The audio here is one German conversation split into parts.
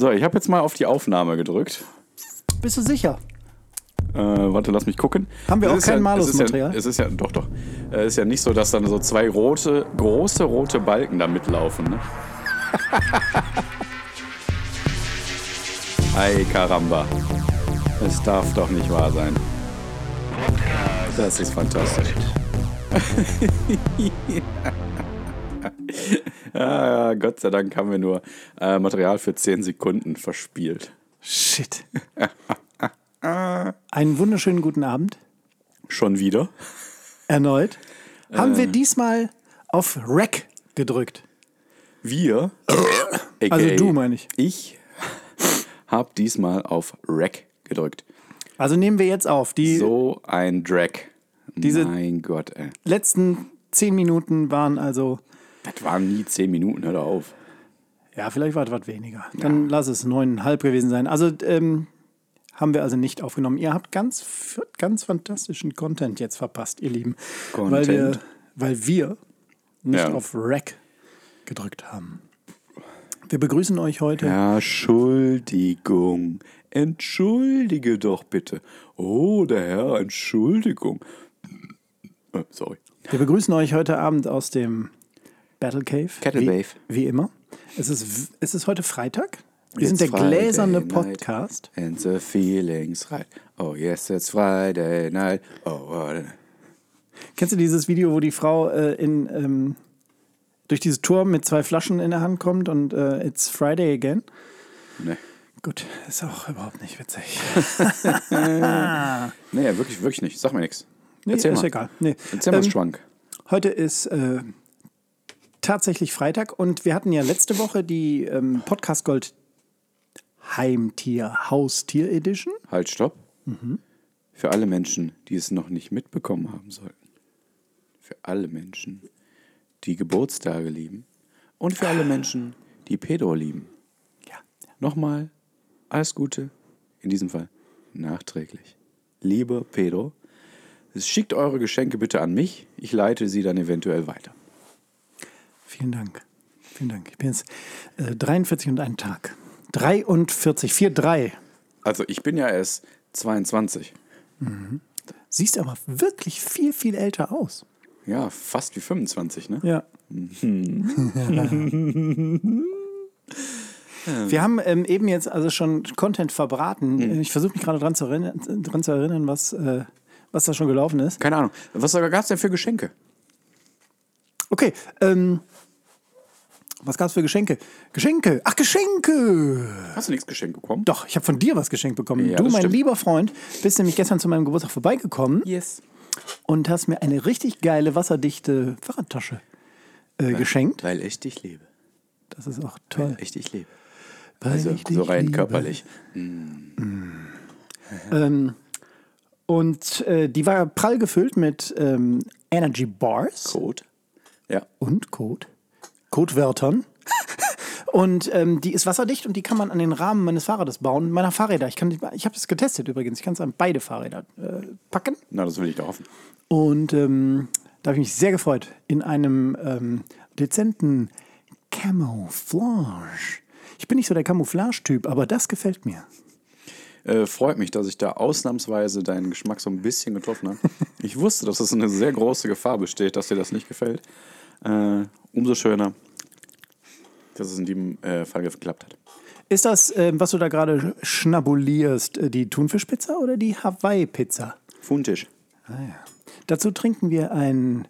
So, ich habe jetzt mal auf die Aufnahme gedrückt. Bist du sicher? Äh, warte, lass mich gucken. Haben wir Es auch kein ja, es ist Malus-Material? Ja, es ist ja, doch, doch. Es ist ja nicht so, dass dann so zwei rote, große rote Balken da mitlaufen, ne? Ei, Karamba. Es darf doch nicht wahr sein. Das ist fantastisch. ah, Gott sei Dank haben wir nur äh, Material für 10 Sekunden verspielt. Shit. Einen wunderschönen guten Abend. Schon wieder? Erneut. Haben Äh. wir diesmal auf Rec gedrückt. Wir, aka Also du, meine ich. Ich habe diesmal auf Rack gedrückt. Also nehmen wir jetzt auf. Die So ein Drag. Diese- mein Gott, ey. letzten zehn Minuten waren also, Das waren nie 10 Minuten, hör auf. ja, vielleicht war es was weniger. Dann lass es neuneinhalb gewesen sein. Also ähm, haben wir also nicht aufgenommen. Ihr habt ganz, ganz fantastischen Content jetzt verpasst, ihr Lieben. Weil wir, Content? weil wir nicht Ja. auf Rec gedrückt haben. Wir begrüßen euch heute. Entschuldigung. Entschuldige doch bitte. Oh, der Herr, Entschuldigung. Äh, sorry. Wir begrüßen euch heute Abend aus dem Battle Cave. Kettle wie, Cave. Wie immer. Es ist, es ist heute Freitag. Wir It's sind der Friday gläserne night Podcast. And the feelings right. Oh yes, it's Friday night. Oh, what a- Kennst du dieses Video, wo die Frau äh, in, ähm, durch dieses Tor mit zwei Flaschen in der Hand kommt und äh, It's Friday again? ne. Gut, ist auch überhaupt nicht witzig. Nee, wirklich, wirklich nicht. Sag mir nichts. Nee, Erzähl ist mal. egal. Nee. Erzähl mal, Ähm, Schwank. Heute ist äh, tatsächlich Freitag und wir hatten ja letzte Woche die ähm, Podcast Gold Heimtier Haustier Edition. Halt, stopp. Mhm. Für alle Menschen, die es noch nicht mitbekommen haben sollten. Für alle Menschen, die Geburtstage lieben. Und für alle Menschen, die Pedro lieben. Ja. Nochmal, alles Gute. In diesem Fall nachträglich. Lieber Pedro, schickt eure Geschenke bitte an mich. Ich leite sie dann eventuell weiter. Vielen Dank. Vielen Dank. Ich bin jetzt äh, 43 und einen Tag. 43, 4, 3. Also ich bin ja erst 22. Siehst aber wirklich viel, viel älter aus. Ja, fast wie 25, ne? Ja. Wir haben ähm, eben jetzt also schon Content verbraten. Ich versuche mich gerade dran zu erinnern, dran zu erinnern was, äh, was da schon gelaufen ist. Keine Ahnung. Was gab es denn für Geschenke? Okay, ähm, was gab es für Geschenke? Geschenke! Ach, Geschenke! Hast du nichts geschenkt bekommen? Doch, ich habe von dir was geschenkt bekommen. Ja, du, das mein stimmt. lieber Freund, bist nämlich gestern zu meinem Geburtstag vorbeigekommen Yes. und hast mir eine richtig geile, wasserdichte Fahrradtasche äh, geschenkt. Weil ich dich liebe. Das ist auch toll. Ich dich liebe. Weil Also ich dich so rein liebe. körperlich. Ähm, und äh, die war prall gefüllt mit ähm, Energy Bars Code. Ja. und Code. Codewörtern. und ähm, die ist wasserdicht und die kann man an den Rahmen meines Fahrrades bauen, meiner Fahrräder. Ich, kann ich habe das getestet übrigens. Ich kann es an beide Fahrräder äh, packen. Na, das will ich doch hoffen. Und ähm, da habe ich mich sehr gefreut. In einem ähm, dezenten Camouflage. Ich bin nicht so der Camouflage-Typ, aber das gefällt mir. Äh, freut mich, dass ich da ausnahmsweise deinen Geschmack so ein bisschen getroffen habe. ich wusste, dass es eine sehr große Gefahr besteht, dass dir das nicht gefällt. Äh, umso schöner, dass es in diesem äh, Fall geklappt hat. Ist das, ähm, was du da gerade schnabulierst, äh, die Thunfischpizza oder die Hawaii-Pizza? Funtisch. Dazu trinken wir einen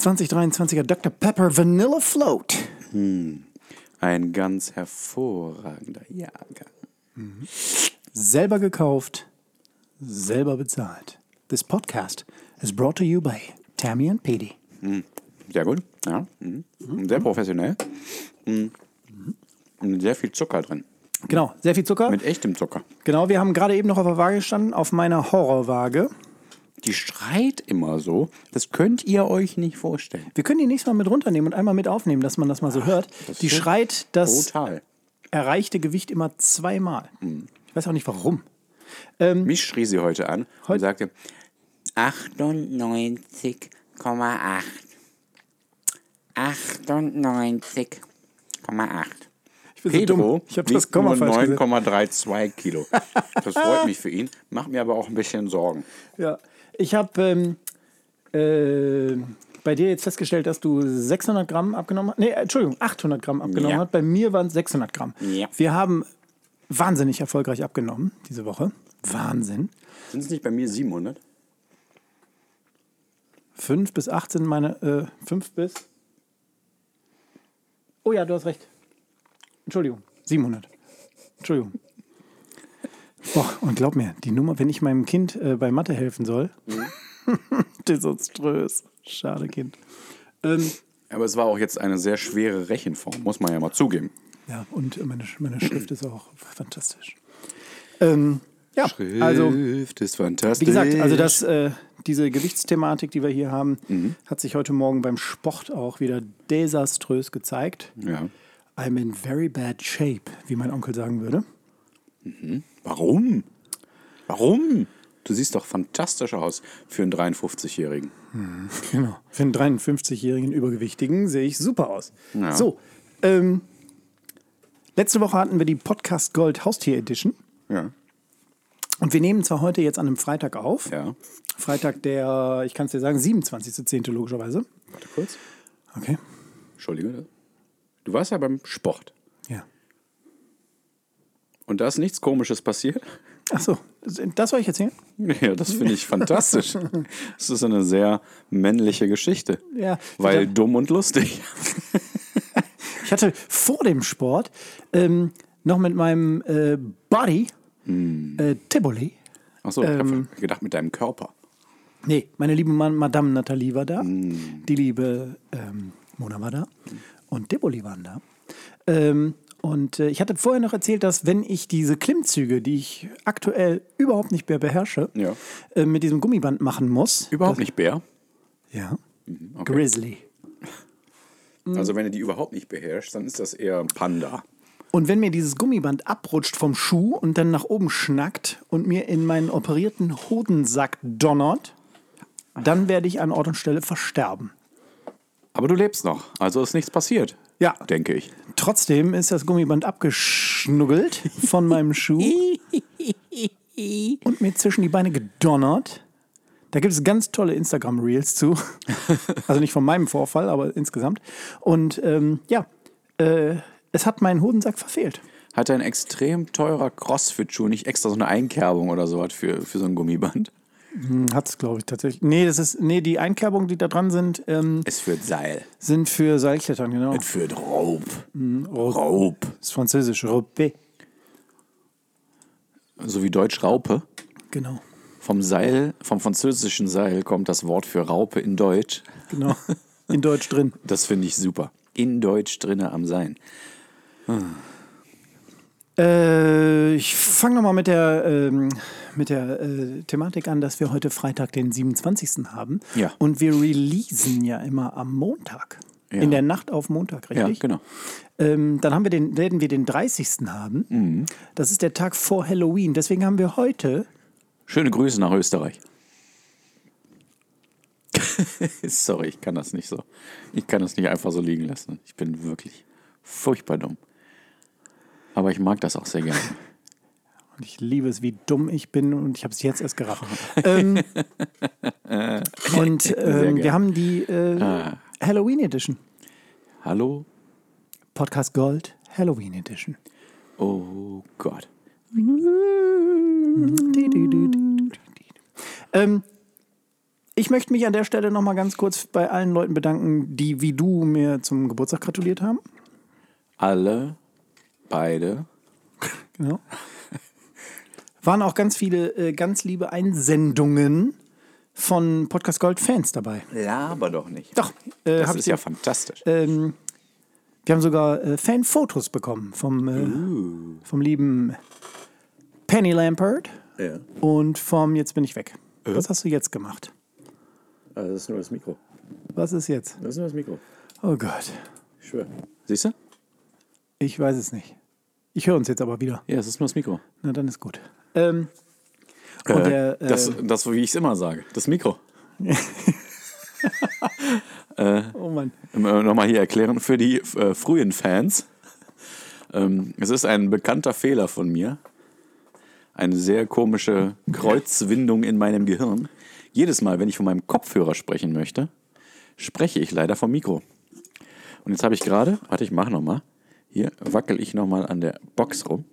2023er Dr. Pepper Vanilla Float. Ein ganz hervorragender Jahrgang. Selber gekauft, selber bezahlt. This podcast is brought to you by Tammy and Petey. Sehr gut. Ja. Mhm. Sehr professionell. Mhm. Und sehr viel Zucker drin. Genau, sehr viel Zucker. Mit echtem Zucker. Genau, wir haben gerade eben noch auf der Waage gestanden, auf meiner Horrorwaage. Die schreit immer so. Das könnt ihr euch nicht vorstellen. Wir können die nächstes Mal mit runternehmen und einmal mit aufnehmen, dass man das mal so hört. das Die schreit das Total. erreichte Gewicht immer zweimal. Ich weiß auch nicht warum. Mich schrie sie heute an und Heute- sagte, 98,8. 98,8. Ich bin so dumm. Pedro Ich habe das Komma nur falsch gesetzt. 9,32 Kilo. Das freut mich für ihn, macht mir aber auch ein bisschen Sorgen. Ja, ich habe ähm, äh, bei dir jetzt festgestellt, dass du 600 Gramm abgenommen hast. Nee, Entschuldigung, 800 Gramm abgenommen Ja. hast. Bei mir waren es 600 Gramm. Ja. Wir haben wahnsinnig erfolgreich abgenommen diese Woche. Wahnsinn. Sind es nicht bei mir 700? 5 bis 8 sind meine, äh, 5 bis. Oh ja, du hast recht. Entschuldigung, 700. Entschuldigung. Boah, und glaub mir, die Nummer, wenn ich meinem Kind äh, bei Mathe helfen soll, desaströs. Schade, Kind. Ähm, Aber es war auch jetzt eine sehr schwere Rechenform, muss man ja mal zugeben. ja, und meine, meine Schrift ist auch fantastisch. Ähm, ja, also Schrift ist fantastisch. Wie gesagt, also das, äh, diese Gewichtsthematik, die wir hier haben, hat sich heute Morgen beim Sport auch wieder desaströs gezeigt. Ja. I'm in very bad shape, wie mein Onkel sagen würde. Warum? Warum? Du siehst doch fantastisch aus für einen 53-Jährigen. Genau. Für einen 53-jährigen Übergewichtigen sehe ich super aus. Ja. So, ähm, letzte Woche hatten wir die Podcast Gold Haustier Edition. Ja. Und wir nehmen zwar heute jetzt an einem Freitag auf. Ja. Freitag der, ich kann es dir sagen, 27.10. logischerweise. Warte kurz. Okay. Entschuldige. Du warst ja beim Sport. Ja. Und da ist nichts Komisches passiert. Achso, das soll ich erzählen? Ja, das finde ich fantastisch. Das ist eine sehr männliche Geschichte. Ja. Weil dumm und lustig. Ich hatte vor dem Sport ähm, noch mit meinem äh, Buddy, äh, Tivoli, Achso, ich habe gedacht mit deinem Körper. nee, meine liebe Ma Madame Nathalie war da, die liebe ähm, Mona war da und Tivoli waren da. Ähm, und äh, ich hatte vorher noch erzählt, dass wenn ich diese Klimmzüge, die ich aktuell überhaupt nicht mehr beherrsche, Ja. äh, mit diesem Gummiband machen muss. Überhaupt nicht Bär. Ja. okay. Grizzly. Also wenn du die überhaupt nicht beherrschst, dann ist das eher Panda. Und wenn mir dieses Gummiband abrutscht vom Schuh und dann nach oben schnackt und mir in meinen operierten Hodensack donnert, dann werde ich an Ort und Stelle versterben. Aber du lebst noch, also ist nichts passiert. Ja. Denke ich. Trotzdem ist das Gummiband abgeschnuggelt von meinem Schuh und mir zwischen die Beine gedonnert. Da gibt es ganz tolle Instagram-Reels zu. Also nicht von meinem Vorfall, aber insgesamt. Und ähm, ja, äh, es hat meinen Hodensack verfehlt. Hat ein extrem teurer Crossfit-Schuh nicht extra so eine Einkerbung oder so hat für, für so ein Gummiband? Hat es, glaube ich, tatsächlich. Nee, das ist, nee, die Einkerbungen, die da dran sind, ähm, Es führt Seil. sind für Seilklettern, genau. Es führt Raub. Raub. Das ist französisch, Robé. So wie Deutsch Raupe. Genau, Vom Seil, vom französischen Seil kommt das Wort für Raupe in Deutsch. genau. In Deutsch drin. Das finde ich super. In Deutsch drinne am Sein. Äh, ich fange nochmal mit der, ähm, mit der äh, Thematik an, dass wir heute Freitag, den 27. haben. Ja. Und wir releasen ja immer am Montag. Ja. In der Nacht auf Montag, Ja, richtig? genau. Ähm, dann haben wir den, werden wir den 30. haben. Mhm. Das ist der Tag vor Halloween. Deswegen haben wir heute Schöne Grüße nach Österreich. Sorry, ich kann das nicht so. Ich kann das nicht einfach so liegen lassen. Ich bin wirklich furchtbar dumm. Aber ich mag das auch sehr gerne. Und ich liebe es, wie dumm ich bin und ich habe es jetzt erst gerafft. ähm, und ähm, wir haben die äh, Halloween Edition. Hallo? Podcast Gold Halloween Edition. Oh Gott. Ähm, ich möchte mich an der Stelle noch mal ganz kurz bei allen Leuten bedanken, die wie du mir zum Geburtstag gratuliert haben. Alle, beide. Genau. Waren auch ganz viele äh, ganz liebe Einsendungen von Podcast Gold Fans dabei. Laber doch nicht. Doch, äh, Das ist ja fantastisch. Ähm, wir haben sogar äh, Fanfotos bekommen vom, äh, vom lieben Penny Lampert Ja. und vom Jetzt bin ich weg. Was hast du jetzt gemacht? Also das ist nur das Mikro. Was ist jetzt? Das ist nur das Mikro. Oh Gott, Ich schwöre. Siehst du? Ich weiß es nicht. Ich höre uns jetzt aber wieder. Ja, es ist nur das Mikro. Na, dann ist gut. Ähm, Äh, der, äh, das, das, wie ich es immer sage. Das Mikro. oh Mann. Ähm, äh, Nochmal hier erklären für die äh, frühen Fans. Ähm, es ist ein bekannter Fehler von mir. Eine sehr komische Kreuzwindung in meinem Gehirn. Jedes Mal, wenn ich von meinem Kopfhörer sprechen möchte, spreche ich leider vom Mikro. Und jetzt habe ich gerade, warte, ich mache nochmal. Hier wackel ich nochmal an der Box rum.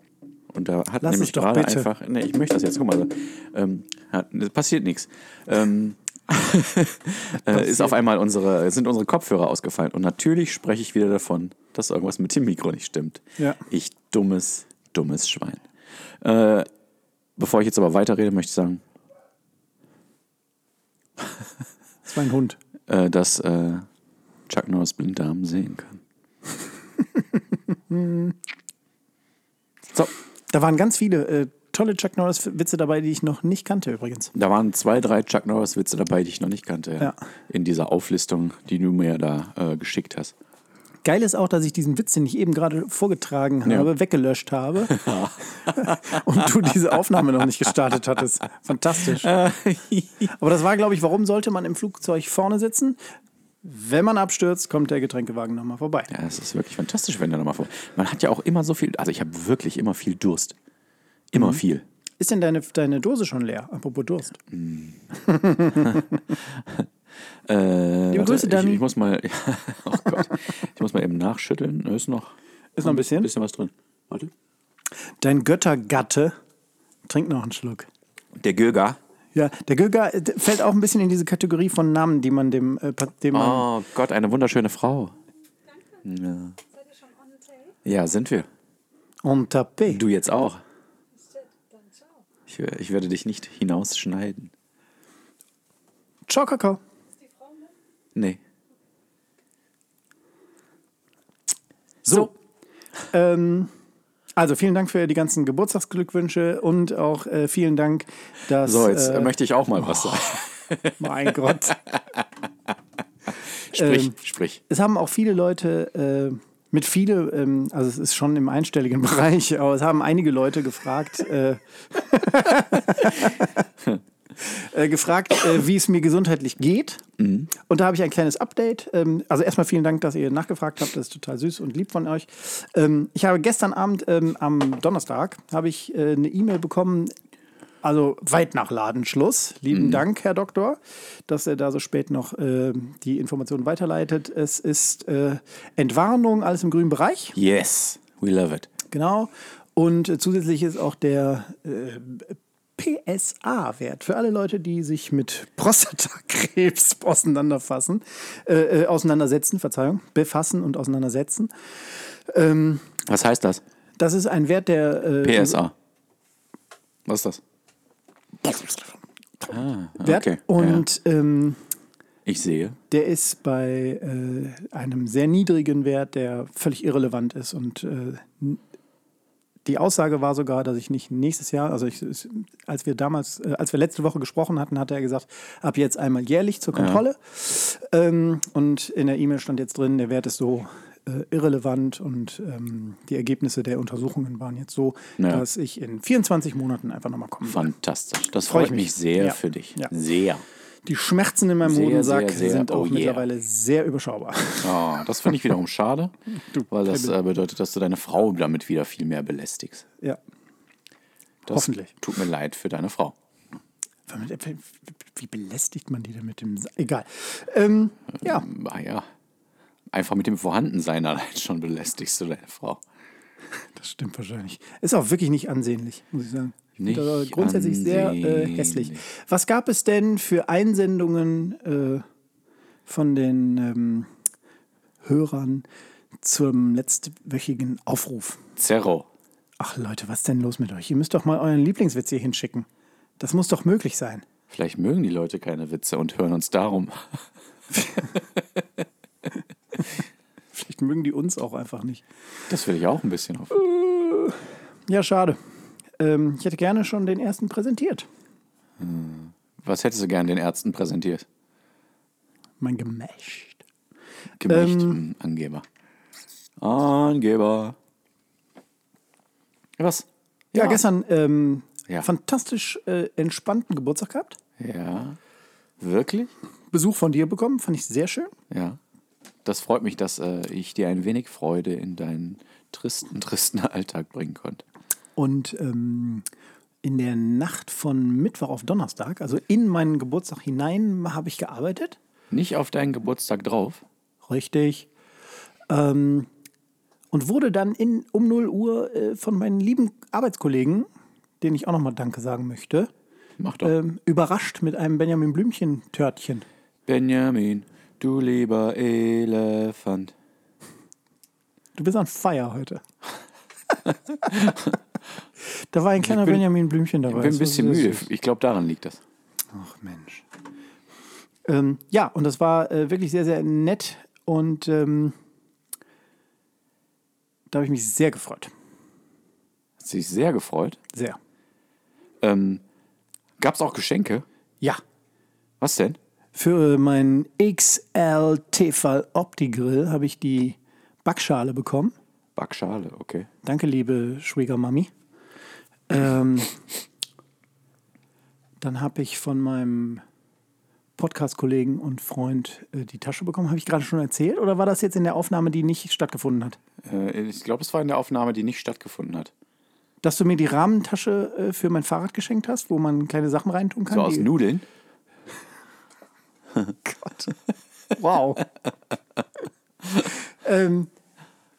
Und da hat Lass nämlich gerade bitte. einfach. Ne, ich möchte das jetzt, guck mal. Ähm, hat, es passiert nichts. Ähm, äh, ist auf einmal unsere, sind unsere Kopfhörer ausgefallen. Und natürlich spreche ich wieder davon, dass irgendwas mit dem Mikro nicht stimmt. Ja. Ich dummes, dummes Schwein. Äh, bevor ich jetzt aber weiterrede, möchte ich sagen, Das war ein Hund. äh, dass äh, Chuck Norris Blinddarm sehen kann. So, Da waren ganz viele äh, tolle Chuck Norris-Witze dabei, die ich noch nicht kannte übrigens. da waren zwei, drei Chuck Norris-Witze dabei, die ich noch nicht kannte. Ja. In dieser Auflistung, die du mir da äh, geschickt hast. Geil ist auch, dass ich diesen Witz, den ich eben gerade vorgetragen Ja. habe, weggelöscht habe. und du diese Aufnahme noch nicht gestartet hattest. Fantastisch. Aber das war, glaube ich, warum sollte man im Flugzeug vorne sitzen? Wenn man abstürzt, kommt der Getränkewagen nochmal vorbei. Ja, es ist wirklich fantastisch, wenn der nochmal vor. Man hat ja auch immer so viel, also ich habe wirklich immer viel Durst. Immer viel. Ist denn deine, deine Dose schon leer? Apropos Durst. Äh, Liebe Grüße, ich, Dani. ich muss mal, oh Gott, ich muss mal eben nachschütteln. Ist noch, Ist noch ein bisschen? bisschen was drin. Warte. Dein Göttergatte trinkt noch einen Schluck. Der Göger. Ja, der Göger äh, fällt auch ein bisschen in diese Kategorie von Namen, die man dem, äh, dem man. Oh Gott, eine wunderschöne Frau. Ja. Seid ihr schon on the tape? ja, sind wir. En tapé. Du jetzt auch. Shit, dann ciao. Ich, ich werde dich nicht hinausschneiden. Ciao, Kakao. Ist die Frau mit? Nee. So. Ähm, also vielen Dank für die ganzen Geburtstagsglückwünsche und auch äh, vielen Dank, dass. So, jetzt äh, möchte ich auch mal was sagen. mein Gott. Sprich, ähm, sprich. Es haben auch viele Leute äh, mit viele, ähm, also es ist schon im einstelligen Bereich, aber es haben einige Leute gefragt, äh, gefragt, äh, wie es mir gesundheitlich geht. Und da habe ich ein kleines Update. Ähm, also erstmal vielen Dank, dass ihr nachgefragt habt. Das ist total süß und lieb von euch. Ähm, ich habe gestern Abend ähm, am Donnerstag habe ich äh, eine E-Mail bekommen. Also weit nach Ladenschluss. Lieben Dank, Herr Doktor, dass er da so spät noch äh, die Informationen weiterleitet. Es ist äh, Entwarnung, alles im grünen Bereich. Yes, we love it. Genau. Und zusätzlich ist auch der äh, PSA-Wert für alle Leute, die sich mit Prostatakrebs auseinanderfassen, äh, äh, auseinandersetzen, Verzeihung, befassen und auseinandersetzen. Was heißt das? Das ist ein Wert, der äh, PSA. Was ist das? Ah, Wert okay. und ähm, Ich sehe. der ist bei äh, einem sehr niedrigen Wert, der völlig irrelevant ist. Und äh, die Aussage war sogar, dass ich nicht nächstes Jahr, also ich, als wir damals, äh, als wir letzte Woche gesprochen hatten, hat er gesagt, ab jetzt einmal jährlich zur Kontrolle. Ähm, und in der E-Mail stand jetzt drin, der Wert ist so äh, irrelevant und ähm, die Ergebnisse der Untersuchungen waren jetzt so, Ja. dass ich in 24 Monaten einfach nochmal kommen. Fantastisch. Das Freu freut ich mich sehr Ja. für dich. Ja. Sehr. Die Schmerzen in meinem Sehr, Hodensack sehr, sehr. sind auch Oh yeah. mittlerweile sehr überschaubar. Oh, das finde ich wiederum schade, weil das äh, bedeutet, dass du deine Frau damit wieder viel mehr belästigst. Ja. Das Hoffentlich. Tut mir leid für deine Frau. Wie belästigt man die denn mit dem Sa Egal. Ähm, ja, Ah ja. Einfach mit dem Vorhandensein allein schon belästigst du deine Frau. das stimmt wahrscheinlich. Ist auch wirklich nicht ansehnlich, muss ich sagen. Nicht das grundsätzlich sehr äh, hässlich. Was gab es denn für Einsendungen äh, von den ähm, Hörern zum letztwöchigen Aufruf? Zerro. Ach Leute, was ist denn los mit euch? Ihr müsst doch mal euren Lieblingswitz hier hinschicken. Das muss doch möglich sein. Vielleicht mögen die Leute keine Witze und hören uns darum. Vielleicht mögen die uns auch einfach nicht. Das will ich auch ein bisschen auf. Ja, schade. Ähm, ich hätte gerne schon den ersten präsentiert. Was hättest du gern den Ärzten präsentiert? Mein Gemächt. Gemächt, Ähm. hm, Angeber. Angeber. Was? Ja, gestern ähm, Ja. fantastisch äh, entspannten Geburtstag gehabt. Ja. Wirklich? Besuch von dir bekommen, fand ich sehr schön. Ja. das freut mich, dass äh, ich dir ein wenig Freude in deinen tristen, tristen Alltag bringen konnte. Und ähm, in der Nacht von Mittwoch auf Donnerstag, also in meinen Geburtstag hinein, habe ich gearbeitet. Nicht auf deinen Geburtstag drauf. Richtig. Ähm, und wurde dann in, um 0 Uhr äh, von meinen lieben Arbeitskollegen, denen ich auch nochmal Danke sagen möchte, Mach doch. ähm, überrascht mit einem Benjamin Blümchen-Törtchen. Benjamin, du lieber Elefant. Du bist on fire heute. da war ein kleiner bin- Benjamin Blümchen Ich dabei. bin ein bisschen müde. Ich glaube, daran liegt das. Ach Mensch. Ähm, ja, und das war äh, wirklich sehr, sehr nett und ähm, da habe ich mich sehr gefreut. Hat sich sehr gefreut. Sehr. Ähm, Gab es auch Geschenke? Ja. Was denn? Für meinen XL Tefal Opti-Grill habe ich die Backschale bekommen. Backschale, okay. Danke, liebe Schwiegermami. Ähm, dann habe ich von meinem Podcast-Kollegen und Freund äh, die Tasche bekommen. Habe ich gerade schon erzählt? Oder war das jetzt in der Aufnahme, die nicht stattgefunden hat? Äh, ich glaube, es war in der Aufnahme, die nicht stattgefunden hat. Dass du mir die Rahmentasche äh, für mein Fahrrad geschenkt hast, wo man kleine Sachen reintun kann? So aus Nudeln. Gott. Wow. ähm,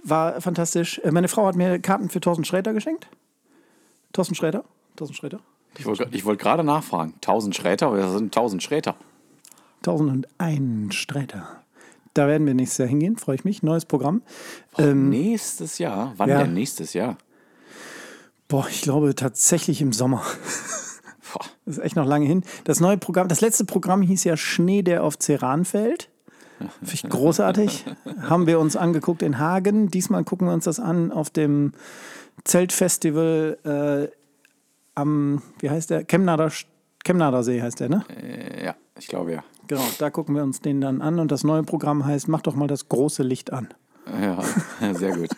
war fantastisch. Äh, Meine Frau hat mir Karten für Thorsten Sträter geschenkt. Thorsten Sträter? Thorsten Sträter? Ich wollte wollt gerade nachfragen. 1000 Schräter? Wer sind 1000 Schräter? 1001 Sträter. Da werden wir nächstes Jahr hingehen, freue ich mich. Neues Programm. nächstes Jahr? Wann ja. denn nächstes Jahr? Boah, ich glaube tatsächlich im Sommer. Boah. Das ist echt noch lange hin. Das neue Programm, das letzte Programm hieß ja Schnee, der auf Ceran fällt. Finde ich großartig. Haben wir uns angeguckt in Hagen. Diesmal gucken wir uns das an auf dem Zeltfestival äh, am, wie heißt der? Chemnader, Chemnader See heißt der, ne? Äh, ja, ich glaube ja. Genau, da gucken wir uns den dann an. Und das neue Programm heißt, mach doch mal das große Licht an. Ja, sehr gut.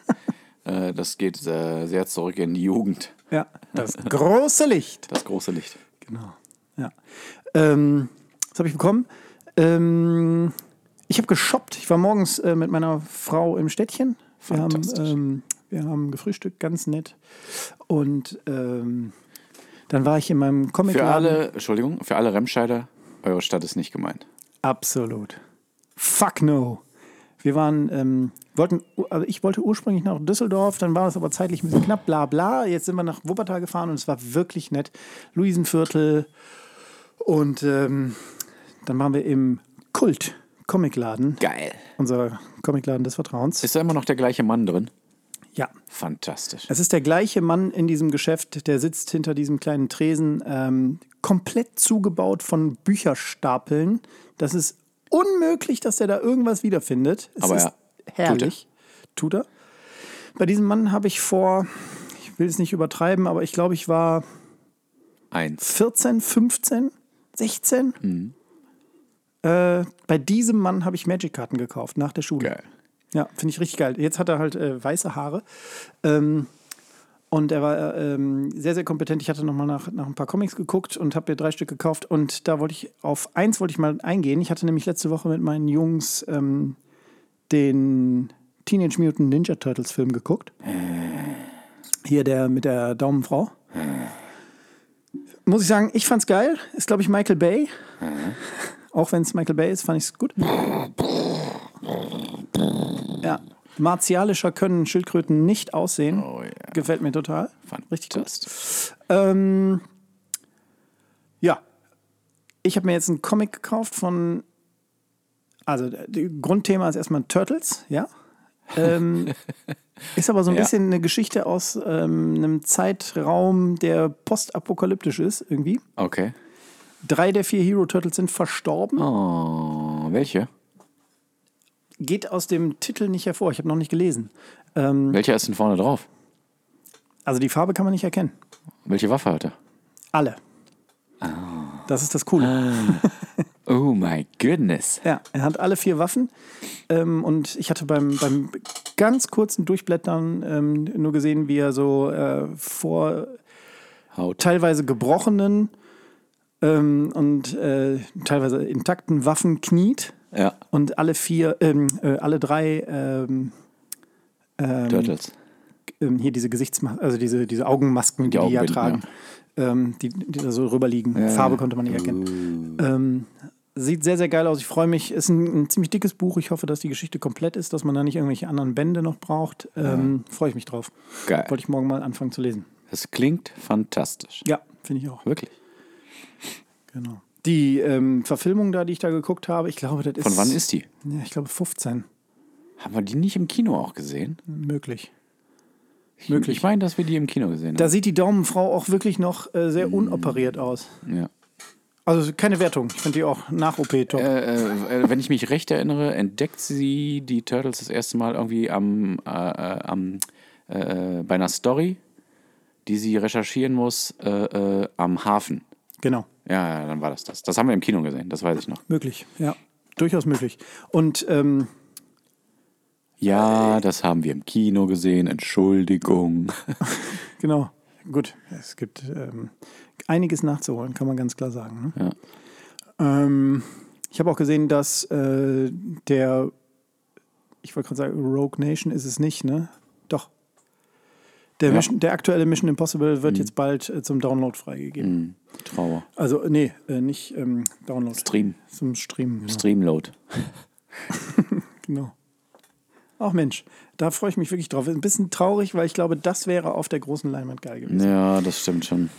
äh, das geht äh, sehr zurück in die Jugend. Ja, das große Licht. Das große Licht. Genau. Ja. Ähm, was habe ich bekommen? Ähm, ich habe geshoppt. Ich war morgens äh, mit meiner Frau im Städtchen. Wir haben, ähm, wir haben gefrühstückt, ganz nett. Und ähm, dann war ich in meinem comic Für alle, Entschuldigung, für alle Remscheider, eure Stadt ist nicht gemeint. Absolut. Fuck no. Wir waren, ähm, wollten, also ich wollte ursprünglich nach Düsseldorf, dann war das aber zeitlich ein bisschen knapp, bla bla. Jetzt sind wir nach Wuppertal gefahren und es war wirklich nett. Luisenviertel und ähm, dann waren wir im Kult Comicladen, Geil. unser Comicladen des Vertrauens. Ist da immer noch der gleiche Mann drin? Ja, Fantastisch. es ist der gleiche Mann in diesem Geschäft, der sitzt hinter diesem kleinen Tresen, ähm, komplett zugebaut von Bücherstapeln. Das ist unmöglich, dass der da irgendwas wiederfindet. Es Aber ist ja, herrlich. Tut er. Bei diesem Mann habe ich vor, ich will es nicht übertreiben, aber ich glaube, ich war Eins. 14, 15, 16. Mhm. Äh, bei diesem Mann habe ich Magic-Karten gekauft nach der Schule. Geil. Ja, finde ich richtig geil. Jetzt hat er halt äh, weiße Haare. Ähm, und er war äh, ähm, sehr, sehr kompetent. Ich hatte nochmal nach, nach ein paar Comics geguckt und habe mir drei Stück gekauft. Und da wollte ich auf eins wollte ich mal eingehen. Ich hatte nämlich letzte Woche mit meinen Jungs ähm, den Teenage Mutant Ninja Turtles Film geguckt. Hier der mit der Daumenfrau. Muss ich sagen, ich fand's geil. Ist, glaube ich, Michael Bay. Auch wenn es Michael Bay ist, fand ich es gut. Ja. Martialischer können Schildkröten nicht aussehen. Oh ja. Gefällt mir total. Richtig gut. Ähm, ja. Ich habe mir jetzt einen Comic gekauft von. Also, das Grundthema ist erstmal Turtles, ja. Ähm, ist aber so ein Ja. bisschen eine Geschichte aus ähm, einem Zeitraum, der postapokalyptisch ist, irgendwie. Okay. Drei der vier Hero Turtles sind verstorben. Oh, welche? Geht aus dem Titel nicht hervor. Ich habe noch nicht gelesen. Ähm, Welcher ist denn vorne drauf? also die Farbe kann man nicht erkennen. Welche Waffe hat er? Alle. Das ist das Coole. Oh my goodness. Ja, er hat alle vier Waffen. Ähm, und ich hatte beim, beim ganz kurzen Durchblättern ähm, nur gesehen, wie er so äh, vor Haut. teilweise gebrochenen ähm, und äh, teilweise intakten Waffen kniet Ja. Und alle vier, ähm, äh, alle drei, ähm, Turtles. ähm, hier diese Gesichtsmasken, also diese, diese Augenmasken, die die, ja Augenbinden, tragen, ähm, die, die da so rüberliegen. Farbe konnte man nicht erkennen. Ähm, sieht sehr, sehr geil aus. Ich freue mich. Ist ein, ein ziemlich dickes Buch. Ich hoffe, dass die Geschichte komplett ist, dass man da nicht irgendwelche anderen Bände noch braucht. Ähm, Freue ich mich drauf. Geil. Wollte ich morgen mal anfangen zu lesen. Das klingt fantastisch. Ja, finde ich auch. Wirklich. Genau. Die ähm, Verfilmung da, die ich da geguckt habe, ich glaube, das ist. Von wann ist die? Ja, ich glaube 15. Haben wir die nicht im Kino auch gesehen? Möglich. Möglich. Ich meine, dass wir die im Kino gesehen Da haben. sieht die Daumenfrau auch wirklich noch äh, sehr unoperiert aus. Ja. Also keine Wertung. Ich finde die auch nach OP top. Äh, äh, wenn ich mich recht erinnere, entdeckt sie die Turtles das erste Mal irgendwie am, äh, äh, am äh, bei einer Story, die sie recherchieren muss äh, äh, am Hafen. Genau. Ja, ja, dann war das das. Das haben wir im Kino gesehen, das weiß ich noch. Möglich, ja. Durchaus möglich. Und ähm, Ja, das haben wir im Kino gesehen. Entschuldigung. genau, gut, es gibt ähm, einiges nachzuholen, kann man ganz klar sagen. Ne? Ähm, ich habe auch gesehen, dass äh, der, ich wollte gerade sagen, Rogue Nation ist es nicht, ne? Der, Ja. Mission, der aktuelle Mission Impossible wird jetzt bald äh, zum Download freigegeben. Hm, Trauer. Also, nee, äh, nicht ähm, Download. Stream. Zum Streamen. Genau. Streamload. genau. Ach Mensch, da freue ich mich wirklich drauf. Ein bisschen traurig, weil ich glaube, das wäre auf der großen Leinwand geil gewesen. Ja, das stimmt schon.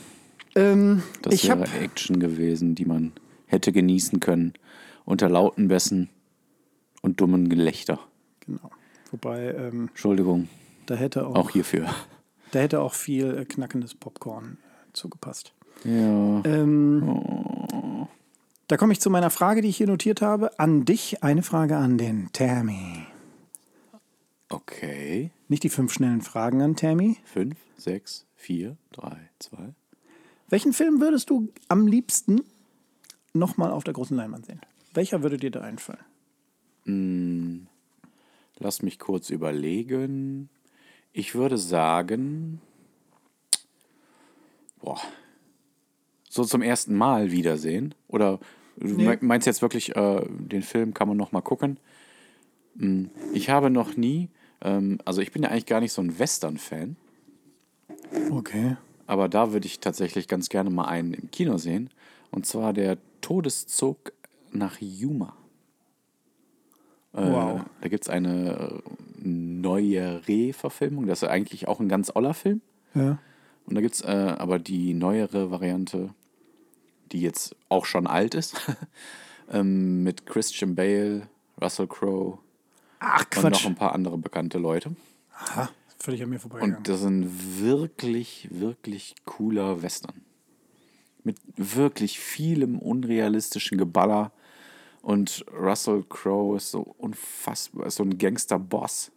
Ähm, Das wäre habe Action gewesen, die man hätte genießen können. Unter lauten Bässen und dummen Gelächter. genau. Wobei ähm, Entschuldigung, da hätte auch, auch hierfür. Da hätte auch viel äh, knackendes Popcorn äh, zugepasst. Ja. Ähm, Da komme ich zu meiner Frage, die ich hier notiert habe. An dich eine Frage an den Tammy. Okay. Nicht die fünf schnellen Fragen an Tammy. Fünf, sechs, vier, drei, zwei. Welchen Film würdest du am liebsten nochmal auf der großen Leinwand sehen? Welcher würde dir da einfallen? Lass mich kurz überlegen. Ich würde sagen, boah, so zum ersten Mal wiedersehen. Oder du Nee. me- meinst jetzt wirklich, äh, den Film kann man noch mal gucken? Hm, Ich habe noch nie, ähm, also ich bin ja eigentlich gar nicht so ein Western-Fan, Okay. aber da würde ich tatsächlich ganz gerne mal einen im Kino sehen. Und zwar der Todeszug nach Yuma. Äh, Wow. Da gibt es eine äh, neuere Verfilmung. Das ist eigentlich auch ein ganz oller Film. Ja. Und da gibt es äh, aber die neuere Variante, die jetzt auch schon alt ist, ähm, mit Christian Bale, Russell Crowe Ach, und noch Quatsch. ein paar andere bekannte Leute. Aha, völlig an mir vorbeigegangen. Und das ist ein wirklich, wirklich cooler Western. Mit wirklich vielem unrealistischen Geballer. Und Russell Crowe ist so unfassbar, ist so ein Gangster-Boss.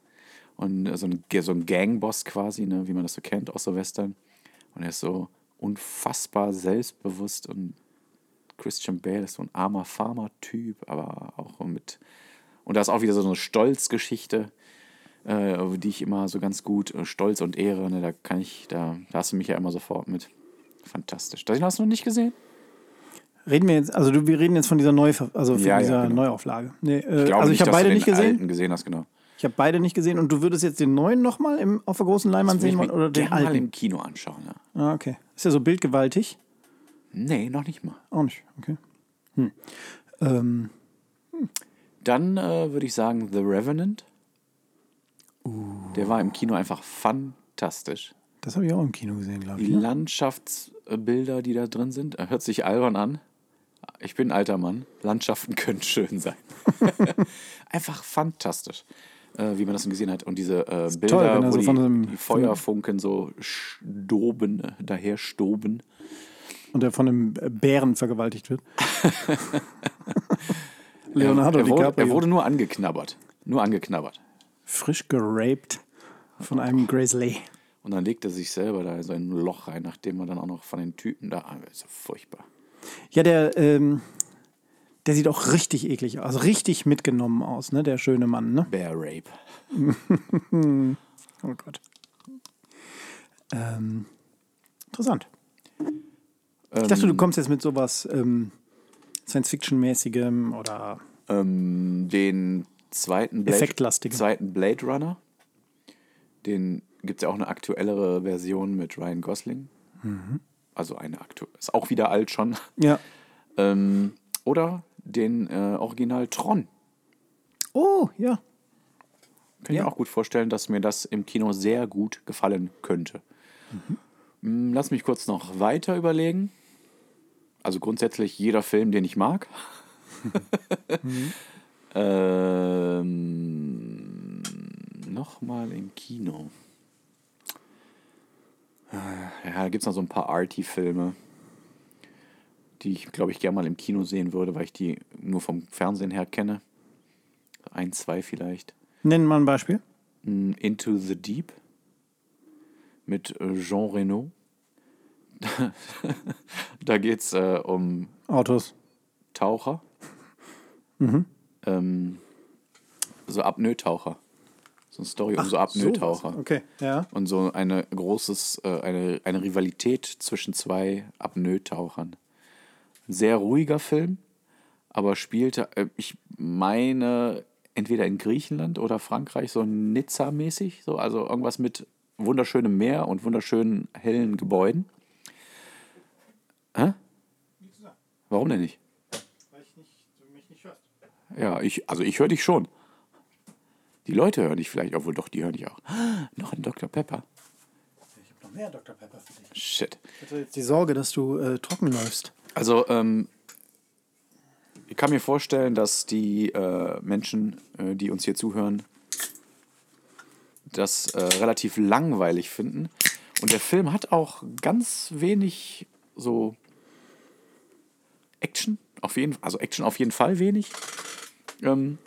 Und äh, so ein, so ein Gang-Boss quasi, ne, wie man das so kennt aus so Western. Und er ist so unfassbar selbstbewusst und Christian Bale ist so ein armer Farmer-Typ, aber auch mit. Und da ist auch wieder so eine Stolzgeschichte äh, die ich immer so ganz gut, äh, Stolz und Ehre, ne, da kann ich, da, da hast du mich ja immer sofort mit. Fantastisch. Das hast du noch nicht gesehen? Reden wir jetzt, also du, wir reden jetzt von dieser, Neu also von Ja, ja, dieser genau. Neuauflage. Nee, äh, glaube also ich habe beide nicht gesehen. Alten gesehen hast, genau. Ich habe beide nicht gesehen. Und du würdest jetzt den neuen nochmal auf der großen Leinwand sehen wollen oder den gern mal alten? im Kino anschauen, ja. Ah, okay. Ist ja so bildgewaltig. Nee, noch nicht mal. Auch nicht. Okay. Hm. Ähm, Dann äh, würde ich sagen The Revenant. Der war im Kino einfach fantastisch. das habe ich auch im Kino gesehen, glaube ich. Die Ne? Landschaftsbilder, die da drin sind, hört sich albern an. Ich bin ein alter Mann. Landschaften können schön sein. Einfach fantastisch, äh, wie man das gesehen hat. Und diese äh, Bilder, toll, er wo so die, von einem- die Feuerfunken so stoben, äh, daher stoben. Und der von einem Bären vergewaltigt wird. Leonardo er, wurde, DiCaprio. er wurde nur angeknabbert. Nur angeknabbert. frisch geraped von einem Grizzly. Und dann legt er sich selber da so ein Loch rein, nachdem er dann auch noch von den Typen da. Das ist ja furchtbar. Ja, der, ähm, der sieht auch richtig eklig aus. Also richtig mitgenommen aus, ne? Der schöne Mann, ne? Bear Rape. Oh Gott. Ähm, interessant. Ich dachte, du kommst jetzt mit sowas ähm, Science-Fiction-mäßigem oder Ähm, den zweiten Blade, zweiten Blade Runner. Den gibt es ja auch eine aktuellere Version mit Ryan Gosling. Also eine aktuelle. Ist auch wieder alt schon. Ja. Ähm, oder den äh, Original Tron. Oh, ja. Kann ich Ja. mir auch gut vorstellen, dass mir das im Kino sehr gut gefallen könnte. Mm, Lass mich kurz noch weiter überlegen. Also grundsätzlich jeder Film, den ich mag. ähm, Nochmal im Kino. Äh, Ja, da gibt es noch so ein paar Arty-Filme, die ich, glaube ich, gerne mal im Kino sehen würde, weil ich die nur vom Fernsehen her kenne. Ein, zwei vielleicht. Nennen mal ein Beispiel. Mm, Into the Deep mit äh, Jean Reno. da geht es äh, um Autos. Taucher. Ähm, so Apnoe-Taucher. So eine Story um so Apnoe-Taucher. Okay, ja. Und so eine großes, äh, eine, eine Rivalität zwischen zwei Apnoe-Tauchern. Sehr ruhiger Film, aber spielte, äh, ich meine, entweder in Griechenland oder Frankreich, so Nizza-mäßig, so, also irgendwas mit wunderschönem Meer und wunderschönen hellen Gebäuden. Hä? Warum denn nicht? Weil ich nicht, du mich nicht hörst. Ja, ich, also ich höre dich schon. Die Leute hören dich vielleicht, obwohl doch, die hören dich auch. Noch ein Dr. Pepper. Ich habe noch mehr Dr. Pepper für dich. Shit. Ich hatte jetzt die Sorge, dass du äh, trocken läufst. Also, ähm, ich kann mir vorstellen, dass die äh, Menschen, äh, die uns hier zuhören, das äh, relativ langweilig finden. Und der Film hat auch ganz wenig so Action. Auf jeden, also Action auf jeden Fall wenig. Ähm,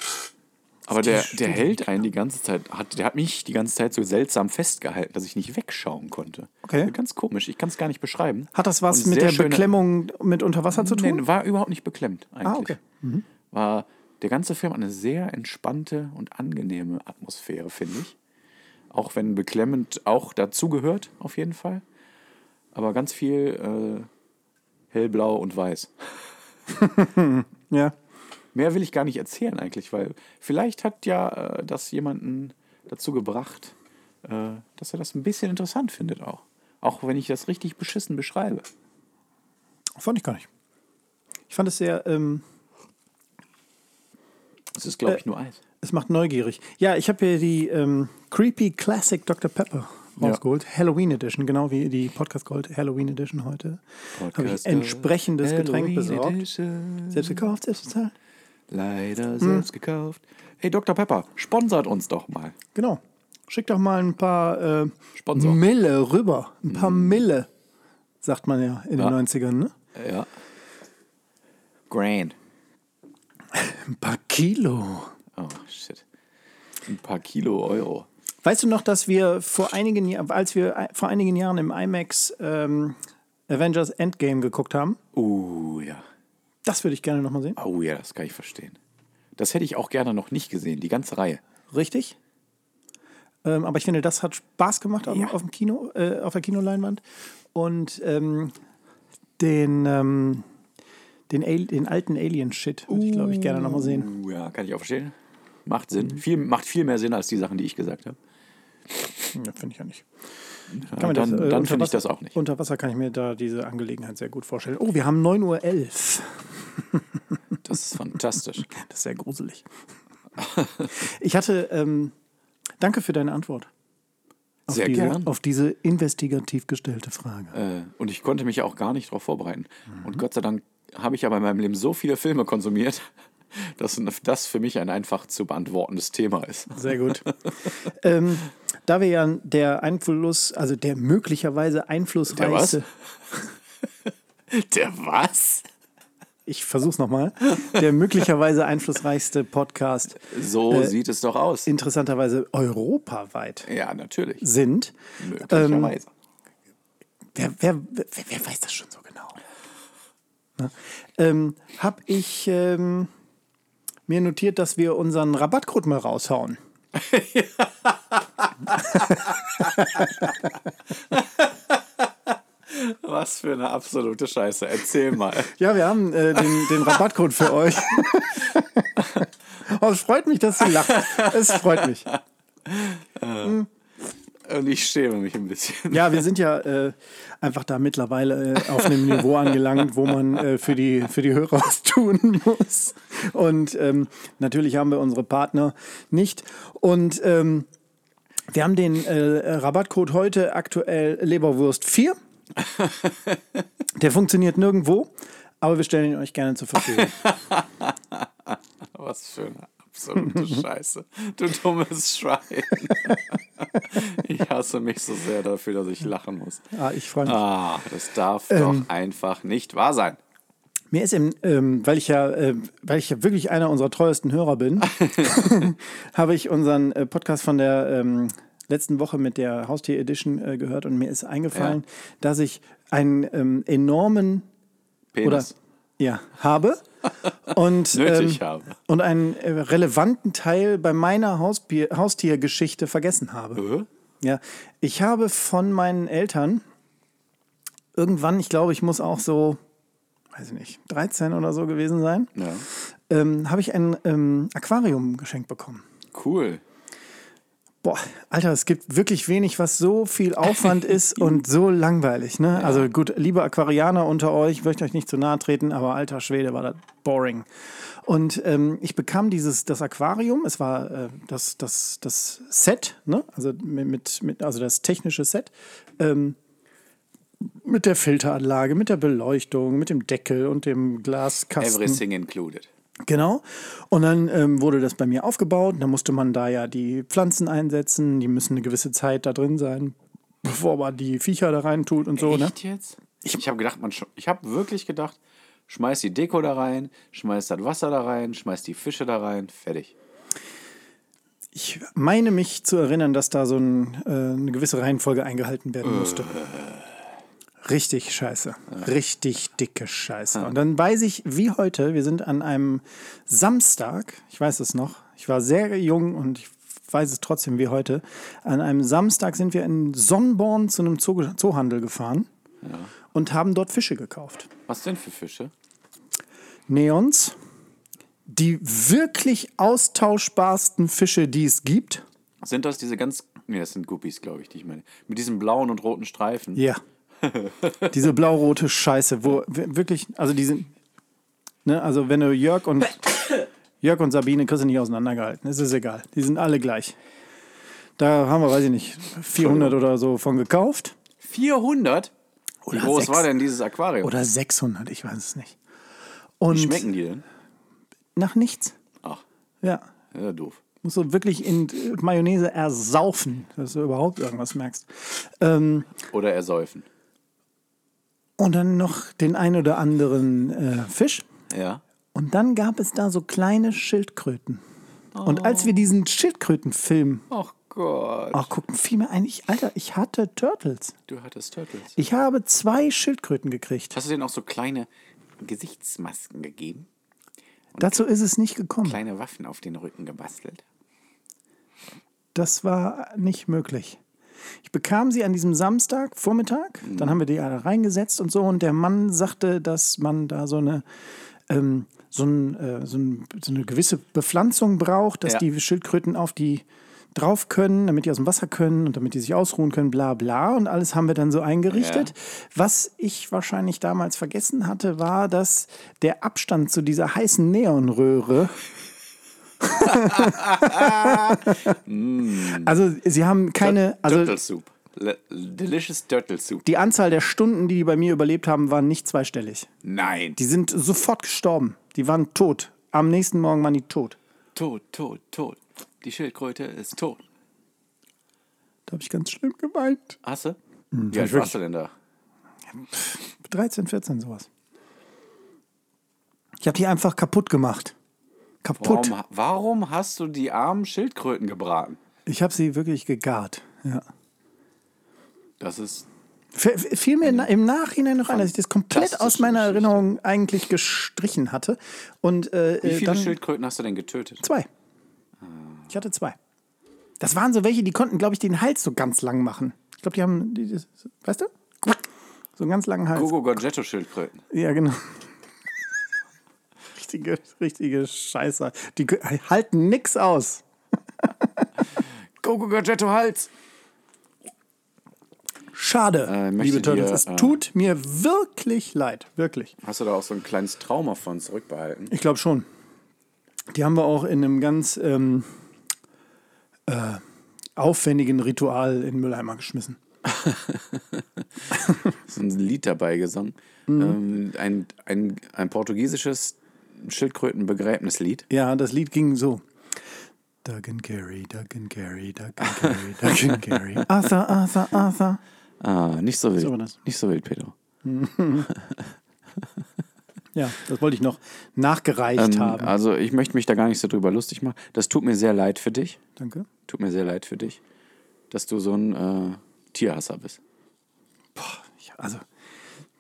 aber der, der hält einen die ganze Zeit, hat, der hat mich die ganze Zeit so seltsam festgehalten, dass ich nicht wegschauen konnte. Okay. Ganz komisch, ich kann es gar nicht beschreiben. Hat das was Und mit der schöne- Beklemmung mit Unterwasser zu tun? Nee, war überhaupt nicht beklemmt eigentlich. Ah, okay. War der ganze Film eine sehr entspannte und angenehme Atmosphäre, finde ich. Auch wenn beklemmend auch dazugehört, auf jeden Fall. Aber ganz viel äh, hellblau und weiß. Ja. Mehr will ich gar nicht erzählen eigentlich, weil vielleicht hat ja äh, das jemanden dazu gebracht, äh, dass er das ein bisschen interessant findet auch. Auch wenn ich das richtig beschissen beschreibe. Fand ich gar nicht. Ich fand es sehr, ähm, Es ist, glaube Äh, ich, nur Eis. es macht neugierig. Ja, ich habe hier die ähm, Creepy Classic Dr. Pepper Ja. rausgeholt. Halloween Edition, genau wie die Podcast Gold Halloween Edition heute. Habe ich entsprechendes Getränk besorgt. Selbst gekauft, selbst bezahlt. Leider selbst gekauft. Hey, Dr. Pepper, sponsert uns doch mal. Genau. Schick doch mal ein paar äh, Sponsor. Mille rüber. Ein paar Mille, sagt man ja in Ja. den 90ern, ne? Ja. Grand. Ein paar Kilo. Oh, shit. Ein paar Kilo Euro. Weißt du noch, dass wir vor einigen Jahren, als wir ein- vor einigen Jahren im IMAX ähm, Avengers Endgame geguckt haben? Uh, ja. Das würde ich gerne nochmal sehen. Oh ja, das kann ich verstehen. Das hätte ich auch gerne noch nicht gesehen, die ganze Reihe. Richtig. Ähm, aber ich finde, das hat Spaß gemacht auf, Ja. auf dem Kino, äh, auf der Kinoleinwand. Und ähm, den, ähm, den, Al den alten Alien-Shit würde ich, glaube ich, gerne nochmal sehen. Uh, ja, kann ich auch verstehen. Macht Sinn. Viel, macht viel mehr Sinn als die Sachen, die ich gesagt habe. Ja, finde ich ja nicht. Kann man dann das, äh, dann unter finde ich das auch nicht. Unter Wasser kann ich mir da diese Angelegenheit sehr gut vorstellen. Oh, wir haben 9.11 Uhr. Das ist fantastisch. Das ist sehr gruselig. Ich hatte, ähm, danke für deine Antwort. Auf Sehr diese, gern. Auf diese investigativ gestellte Frage. Äh, und ich konnte mich auch gar nicht darauf vorbereiten. Mhm. Und Gott sei Dank habe ich aber in meinem Leben so viele Filme konsumiert, dass das für mich ein einfach zu beantwortendes Thema ist. Sehr gut. ähm, da wir ja der Einfluss, also der möglicherweise einflussreichste, Der was? ich versuch's nochmal, der möglicherweise einflussreichste Podcast So Äh, sieht es doch aus. interessanterweise europaweit Ja, natürlich. sind. Möglicherweise. Wer, wer, wer, wer weiß das schon so genau? Na, ähm, hab ich ähm, mir notiert, dass wir unseren Rabattcode mal raushauen. Was für eine absolute Scheiße. Erzähl mal. Ja, wir haben äh, den, den Rabattcode für euch. Oh, es freut mich, dass sie lacht. Es freut mich. Und ich schäme mich ein bisschen. Ja, wir sind ja äh, einfach da mittlerweile äh, auf einem Niveau angelangt, wo man äh, für, die, für die Hörer was tun muss. Und ähm, natürlich haben wir unsere Partner nicht. Und ähm, wir haben den äh, Rabattcode heute aktuell Leberwurst 4. Der funktioniert nirgendwo, aber wir stellen ihn euch gerne zur Verfügung. Was für absolute Scheiße. Du dummes Schwein. Ich hasse mich so sehr dafür, dass ich lachen muss. Ah, ich freue mich. Ah, das darf Ähm. doch einfach nicht wahr sein. Mir ist im, ähm, weil ich ja, äh, weil ich ja wirklich einer unserer treuesten Hörer bin, habe ich unseren äh, Podcast von der ähm, letzten Woche mit der Haustier Edition äh, gehört und mir ist eingefallen, Ja. dass ich einen ähm, enormen oder Penis. Ja habe und Nötig ähm, habe. und einen äh, relevanten Teil bei meiner Hauspier Haustiergeschichte vergessen habe. Äh? Ja, ich habe von meinen Eltern irgendwann, ich glaube, ich muss auch so, weiß ich nicht, 13 oder so gewesen sein, Ja. ähm, habe ich ein ähm, Aquarium geschenkt bekommen. Cool. Boah, Alter, es gibt wirklich wenig, was so viel Aufwand ist und so langweilig. Ne? Also gut, liebe Aquarianer unter euch, ich möchte euch nicht zu nahe treten, aber alter Schwede war das boring. Und ähm, ich bekam dieses das Aquarium, es war äh, das, das, das Set, ne? also, mit, mit, also das technische Set, ähm, mit der Filteranlage, mit der Beleuchtung, mit dem Deckel und dem Glaskasten. Everything included. Genau. Und dann ähm, wurde das bei mir aufgebaut. Da musste man da ja die Pflanzen einsetzen. Die müssen eine gewisse Zeit da drin sein, bevor man die Viecher da rein tut und so. Ne? Echt jetzt? Ich, ich habe gedacht, man, ich habe wirklich gedacht, schmeiß die Deko da rein, schmeiß das Wasser da rein, schmeiß die Fische da rein, fertig. Ich meine mich zu erinnern, dass da so ein, äh, eine gewisse Reihenfolge eingehalten werden musste. Richtig scheiße. Richtig dicke Scheiße. Und dann weiß ich, wie heute, wir sind an einem Samstag, ich weiß es noch, ich war sehr jung und ich weiß es trotzdem wie heute, an einem Samstag sind wir in Sonnborn zu einem Zoo, Zoohandel gefahren und haben dort Fische gekauft. Was denn für Fische? Neons, die wirklich austauschbarsten Fische, die es gibt. Sind das diese ganz. Nee, das sind Guppies, glaube ich, die ich meine. Mit diesen blauen und roten Streifen. Ja. Diese blau-rote Scheiße, wo wir- wirklich, also die sind, ne, also wenn du Jörg und Jörg und Sabine kriegst du nicht auseinandergehalten, es ist egal, die sind alle gleich. Da haben wir, weiß ich nicht, 400 oder so von gekauft 400? Wie Oder groß sechs. war denn dieses Aquarium? oder 600, ich weiß es nicht. Wie Und schmecken die denn? nach nichts. Ach, Ja, ja, doof. musst du wirklich in Mayonnaise ersaufen, dass du überhaupt irgendwas merkst. Ähm, Oder ersäufen. Und dann noch den ein oder anderen äh, Fisch. Ja. Und dann gab es da so kleine Schildkröten. Und als wir diesen Schildkrötenfilm Ach Gott. auch guckten, fiel mir ein, ich, Alter, ich hatte Turtles. Du hattest Turtles. Ich habe zwei Schildkröten gekriegt. Hast du denen auch so kleine Gesichtsmasken gegeben? Dazu ist es nicht gekommen. Kleine Waffen auf den Rücken gebastelt? Das war nicht möglich. Ich bekam sie an diesem Samstag Vormittag, dann haben wir die alle reingesetzt und so und der Mann sagte, dass man da so eine ähm, so, ein, äh, so, ein, so eine gewisse Bepflanzung braucht, dass Ja. die Schildkröten auf die drauf können, damit die aus dem Wasser können und damit die sich ausruhen können, bla bla. Und alles haben wir dann so eingerichtet. Was ich wahrscheinlich damals vergessen hatte, war, dass der Abstand zu dieser heißen Neonröhre also sie haben keine, also Turtle Soup. Le delicious Turtle Soup. die Anzahl der Stunden, die die bei mir überlebt haben, waren nicht zweistellig. Nein. Die sind sofort gestorben. Die waren tot. Am nächsten Morgen waren die tot. Tot, tot, tot. Die Schildkröte ist tot. Da habe ich ganz schlimm geweint. Hast du? Hm, Wie alt warst du denn da? 13, 14 sowas. Ich habe die einfach kaputt gemacht. Kaputt. Warum, warum hast du die armen Schildkröten gebraten? Ich habe sie wirklich gegart. Ja. Das ist. F- Fiel mir na- im Nachhinein noch ein, dass ich das komplett aus meiner. Erinnerung eigentlich gestrichen hatte. Und äh, Wie äh, viele dann Schildkröten hast du denn getötet? zwei. Ich hatte zwei. Das waren so welche, die konnten, glaube ich, den Hals so ganz lang machen. Ich glaube, die haben, die, das, weißt du? So einen ganz langen Hals. Gogo Gorgetto Schildkröten. Ja, genau. Richtige, richtige Scheiße. Die halten nix aus. Gogo Gadgetto Hals! Schade, Äh, liebe Turtles. dir, es äh, tut mir wirklich leid. Wirklich. Hast du da auch so ein kleines Trauma von zurückbehalten? Ich glaube schon. Die haben wir auch in einem ganz ähm, äh, aufwendigen Ritual in den Mülleimer geschmissen. so ein Lied dabei gesungen. Ähm, ein, ein, ein portugiesisches Schildkrötenbegräbnislied. Ja, das Lied ging so. Doug and Gary, Doug and Gary, Doug and Gary, Doug and Gary. Arthur, Arthur, Arthur. Ah, nicht so wild. So. Nicht so wild, Pedro. Ja, das wollte ich noch nachgereicht Ähm, haben. also ich möchte mich da gar nicht so drüber lustig machen. Das tut mir sehr leid für dich. Danke. Tut mir sehr leid für dich, dass du so ein äh, Tierhasser bist. Ich, also,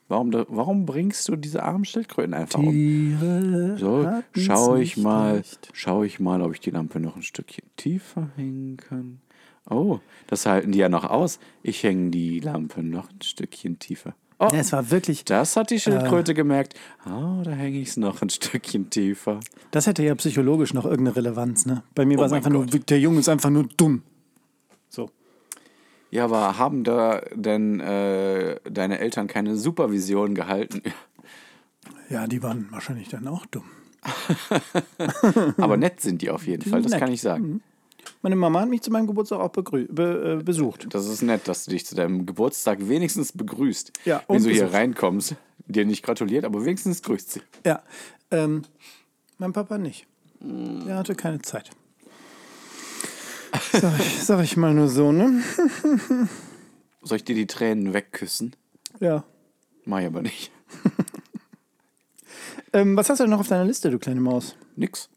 Warum, warum bringst du diese armen Schildkröten einfach um? Tiere So, hatten's schau ich mal, leicht. schau ich mal, ob ich die Lampe noch ein Stückchen tiefer hängen kann. Oh, das halten die ja noch aus. Ich hänge die Lampe noch ein Stückchen tiefer. Oh, Ja, es war wirklich, das hat die Schildkröte gemerkt. Oh, da hänge ich es noch ein Stückchen tiefer. das hätte ja psychologisch noch irgendeine Relevanz, ne? Bei mir Oh war es einfach nur, Gott. der Junge ist einfach nur dumm. So. Ja, aber haben da denn äh, deine Eltern keine Supervision gehalten? Ja, die waren wahrscheinlich dann auch dumm. aber nett sind die auf jeden Fall, das nett. kann ich sagen. Meine Mama hat mich zu meinem Geburtstag auch be äh, besucht. Das ist nett, dass du dich zu deinem Geburtstag wenigstens begrüßt. Ja, Wenn du hier reinkommst, dir nicht gratuliert, aber wenigstens grüßt sie. Ja. Ähm, mein Papa nicht. Der hatte keine Zeit. Sag ich, sag ich mal nur so, ne? Soll ich dir die Tränen wegküssen? Ja. Mach ich aber nicht. Ähm, was hast du denn noch auf deiner Liste, du kleine Maus? Nix.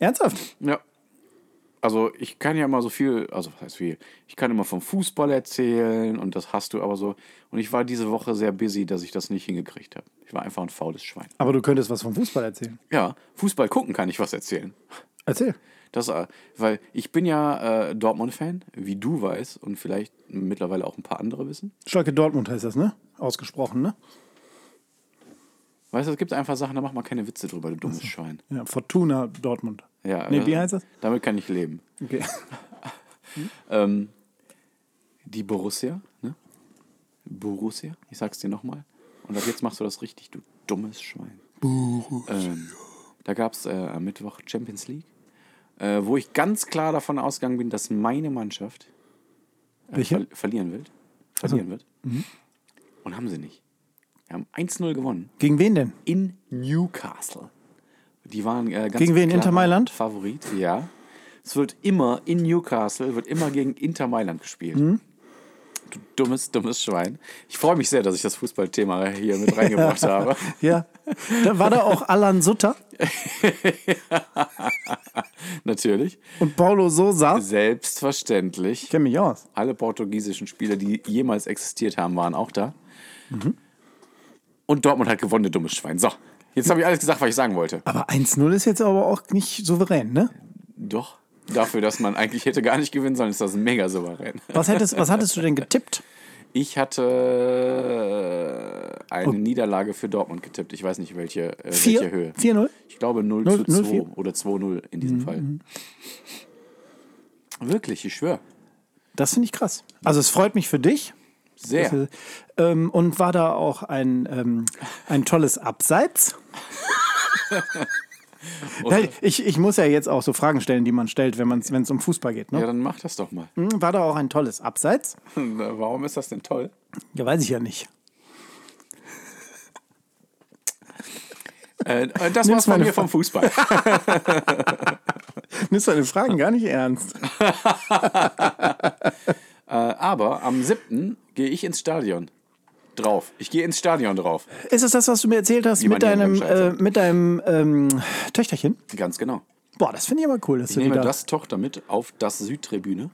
Ernsthaft? Ja. Also ich kann ja immer so viel, also was heißt viel, ich kann immer vom Fußball erzählen und das hast du aber so. Und ich war diese Woche sehr busy, dass ich das nicht hingekriegt habe. Ich war einfach ein faules Schwein. Aber du könntest was vom Fußball erzählen. Ja, Fußball gucken kann ich was erzählen. Erzähl. Das, äh, weil ich bin ja äh, Dortmund-Fan, wie du weißt und vielleicht mittlerweile auch ein paar andere wissen. Schalke Dortmund heißt das, ne? Ausgesprochen, ne? Weißt du, es gibt einfach Sachen, da macht man keine Witze drüber, du dummes Schwein. Ja, Fortuna Dortmund. Ja, Nee, äh, wie heißt das? Damit kann ich leben. Okay. Ähm, die Borussia, ne? Borussia, ich sag's dir nochmal. Und ab jetzt machst du das richtig, du dummes Schwein. Ähm, da gab's äh, am Mittwoch Champions League, äh, wo ich ganz klar davon ausgegangen bin, dass meine Mannschaft äh, ver verlieren wird. Verlieren wird. Und haben sie nicht. Wir haben 1-0 gewonnen. Gegen wen denn? in Newcastle. Die waren äh, ganz Gegen wen? Inter Mailand? Favorit, ja. Es wird immer in Newcastle, wird immer gegen Inter Mailand gespielt. Mhm. Du dummes, dummes Schwein. Ich freue mich sehr, dass ich das Fußballthema hier mit reingebracht habe. Ja. Da war da auch Alan Sutter Natürlich. und Paulo Sosa. Selbstverständlich. Ich kenne mich aus. Alle portugiesischen Spieler, die jemals existiert haben, waren auch da. Mhm. Und Dortmund hat gewonnen, du dummes Schwein. So, jetzt habe ich alles gesagt, was ich sagen wollte. Aber 1-0 ist jetzt aber auch nicht souverän, ne? Doch. Dafür, dass man eigentlich hätte gar nicht gewinnen sollen, ist das mega souverän. Was, hättest, was hattest du denn getippt? Ich hatte äh, eine Niederlage für Dortmund getippt. Ich weiß nicht, welche, äh, Vier? welche Höhe. 4-0? Ich glaube 0 Null- zu 2 0, vier? oder 2-0 in diesem Fall. Wirklich, ich schwöre. Das finde ich krass. Also es freut mich für dich. Sehr. Das, ähm, und war da auch ein, ähm, ein tolles Abseits? Nein, ich, ich muss ja jetzt auch so Fragen stellen, die man stellt, wenn es um Fußball geht. Ne? Ja, dann mach das doch mal. Hm, War da auch ein tolles Abseits? Warum ist das denn toll? Ja, weiß ich ja nicht. Äh, äh, das Nimm's war's von mir vom Fußball. Nimmst deine Fragen gar nicht ernst. äh, aber am 7. gehe ich ins Stadion. Drauf. Ich gehe ins Stadion drauf. Ist es das, was du mir erzählt hast mit deinem, äh, mit deinem ähm, Töchterchen? Ganz genau. Boah, das finde ich aber cool, dass Ich du nehme da. das Tochter mit auf das Südtribüne.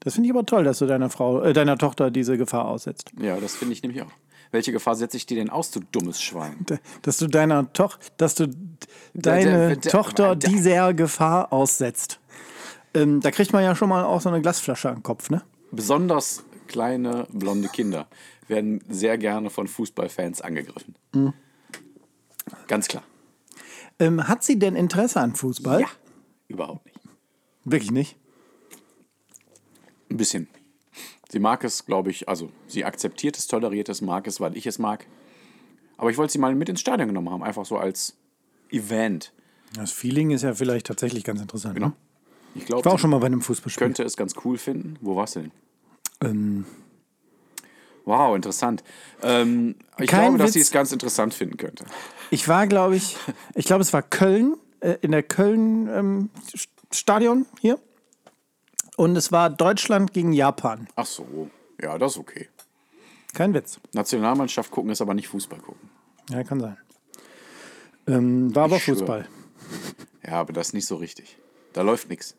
Das finde ich aber toll, dass du deiner Frau, äh, deiner Tochter diese Gefahr aussetzt. Ja, das finde ich nämlich auch. Welche Gefahr setze ich dir denn aus, du dummes Schwein? Dass du deiner Tochter, dass du deine der- der- Tochter der- dieser Gefahr aussetzt. Ähm, da kriegt man ja schon mal auch so eine Glasflasche am Kopf, ne? Besonders kleine blonde Kinder werden sehr gerne von Fußballfans angegriffen. Mhm. Ganz klar. Ähm, hat sie denn Interesse an Fußball? Ja. Überhaupt nicht. Wirklich nicht? Ein bisschen. Sie mag es, glaube ich, also sie akzeptiert es, toleriert es, mag es, weil ich es mag. Aber ich wollte sie mal mit ins Stadion genommen haben, einfach so als Event. Das Feeling ist ja vielleicht tatsächlich ganz interessant. Genau. Ne? Ich Ich war auch schon mal bei einem Fußballspiel. könnte es ganz cool finden. Wo warst du denn? Ähm, Wow, interessant. Ähm, ich Kein glaube, dass Witz. sie es ganz interessant finden könnte. ich war, glaube ich, ich glaube, es war Köln, äh, in der Köln ähm, hier. Und es war Deutschland gegen Japan. Ach so, ja, das ist okay. Kein Witz. Nationalmannschaft gucken ist aber nicht Fußball gucken. Ja, kann sein. Ähm, war aber Ich. Fußball. Ja, aber das ist nicht so richtig. Da läuft nichts.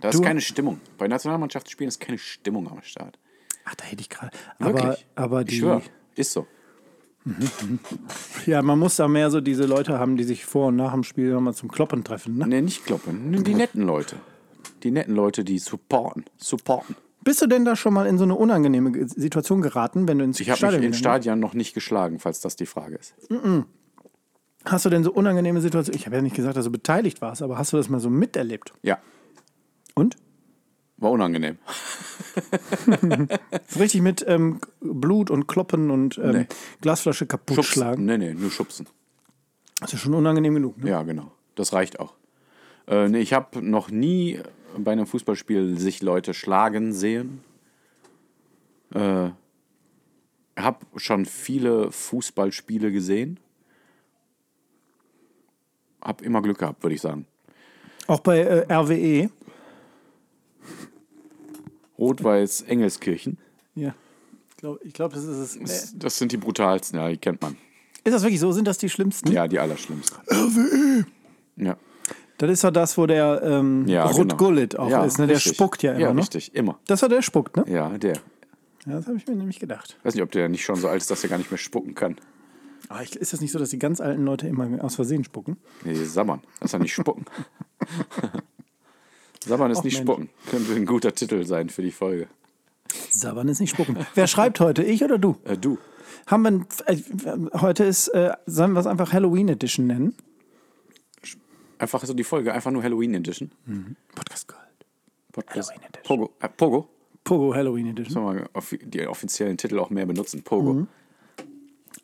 Da ist Du- keine Stimmung. Bei Nationalmannschaftsspielen ist keine Stimmung am Start. Ach, da hätte ich gerade. Aber, aber ich die. schwöre, ist so. Ja, man muss da mehr so diese Leute haben, die sich vor und nach dem Spiel nochmal zum Kloppen treffen. Ne? Nee, nicht kloppen. Die netten Leute. Die netten Leute, die supporten. Supporten. Bist du denn da schon mal in so eine unangenehme Ge- Situation geraten, wenn du ins Ich habe mich Stadion in gegangen Stadien noch nicht geschlagen, falls das die Frage ist. Hast du denn so unangenehme Situationen? Ich habe ja nicht gesagt, dass du beteiligt warst, aber hast du das mal so miterlebt? Ja, Und? War unangenehm. So richtig mit ähm, Blut und Kloppen und ähm, Nee. Glasflasche kaputt Schubsen. schlagen? Nee, nee, nur schubsen. Das ist schon unangenehm genug. Ne? Ja, genau. Das reicht auch. Äh, nee, ich habe noch nie bei einem Fußballspiel sich Leute schlagen sehen. Äh, habe schon viele Fußballspiele gesehen. Hab immer Glück gehabt, würde ich sagen. Auch bei äh, RWE. Rot-Weiß Engelskirchen. Ja. Ich glaube, ich glaub, das ist es. Äh, Das, sind die brutalsten, ja, die kennt man. ist das wirklich so? Sind das die schlimmsten? Ja, die allerschlimmsten. RWE! Ja, Das ist doch das, wo der ähm, ja Ruth genau. Gullit auch ja, ist. Ne? Der richtig. spuckt ja immer. Ja, ne? richtig, immer. Das war der spuckt, ne? Ja, der. Ja, das habe ich mir nämlich gedacht. weiß nicht, ob der nicht schon so alt ist, dass er gar nicht mehr spucken kann. Aber ich, ist das nicht so, dass die ganz alten Leute immer aus Versehen spucken? Nee, sabbern. Das ist ja nicht spucken. sabbern ist Och, nicht Mensch. spucken. Könnte ein guter Titel sein für die Folge. Sabbern ist nicht spucken. Wer schreibt heute? Ich oder du? Äh, du. Haben wir ein, äh, heute ist, äh, sollen wir es einfach Halloween Edition nennen? Einfach so die Folge, einfach nur Halloween Edition. Podcast Gold. Podcast. Halloween Edition. Pogo. Äh, Pogo. Pogo Halloween Edition. Sollen wir offi- die offiziellen Titel auch mehr benutzen? Pogo. Mhm.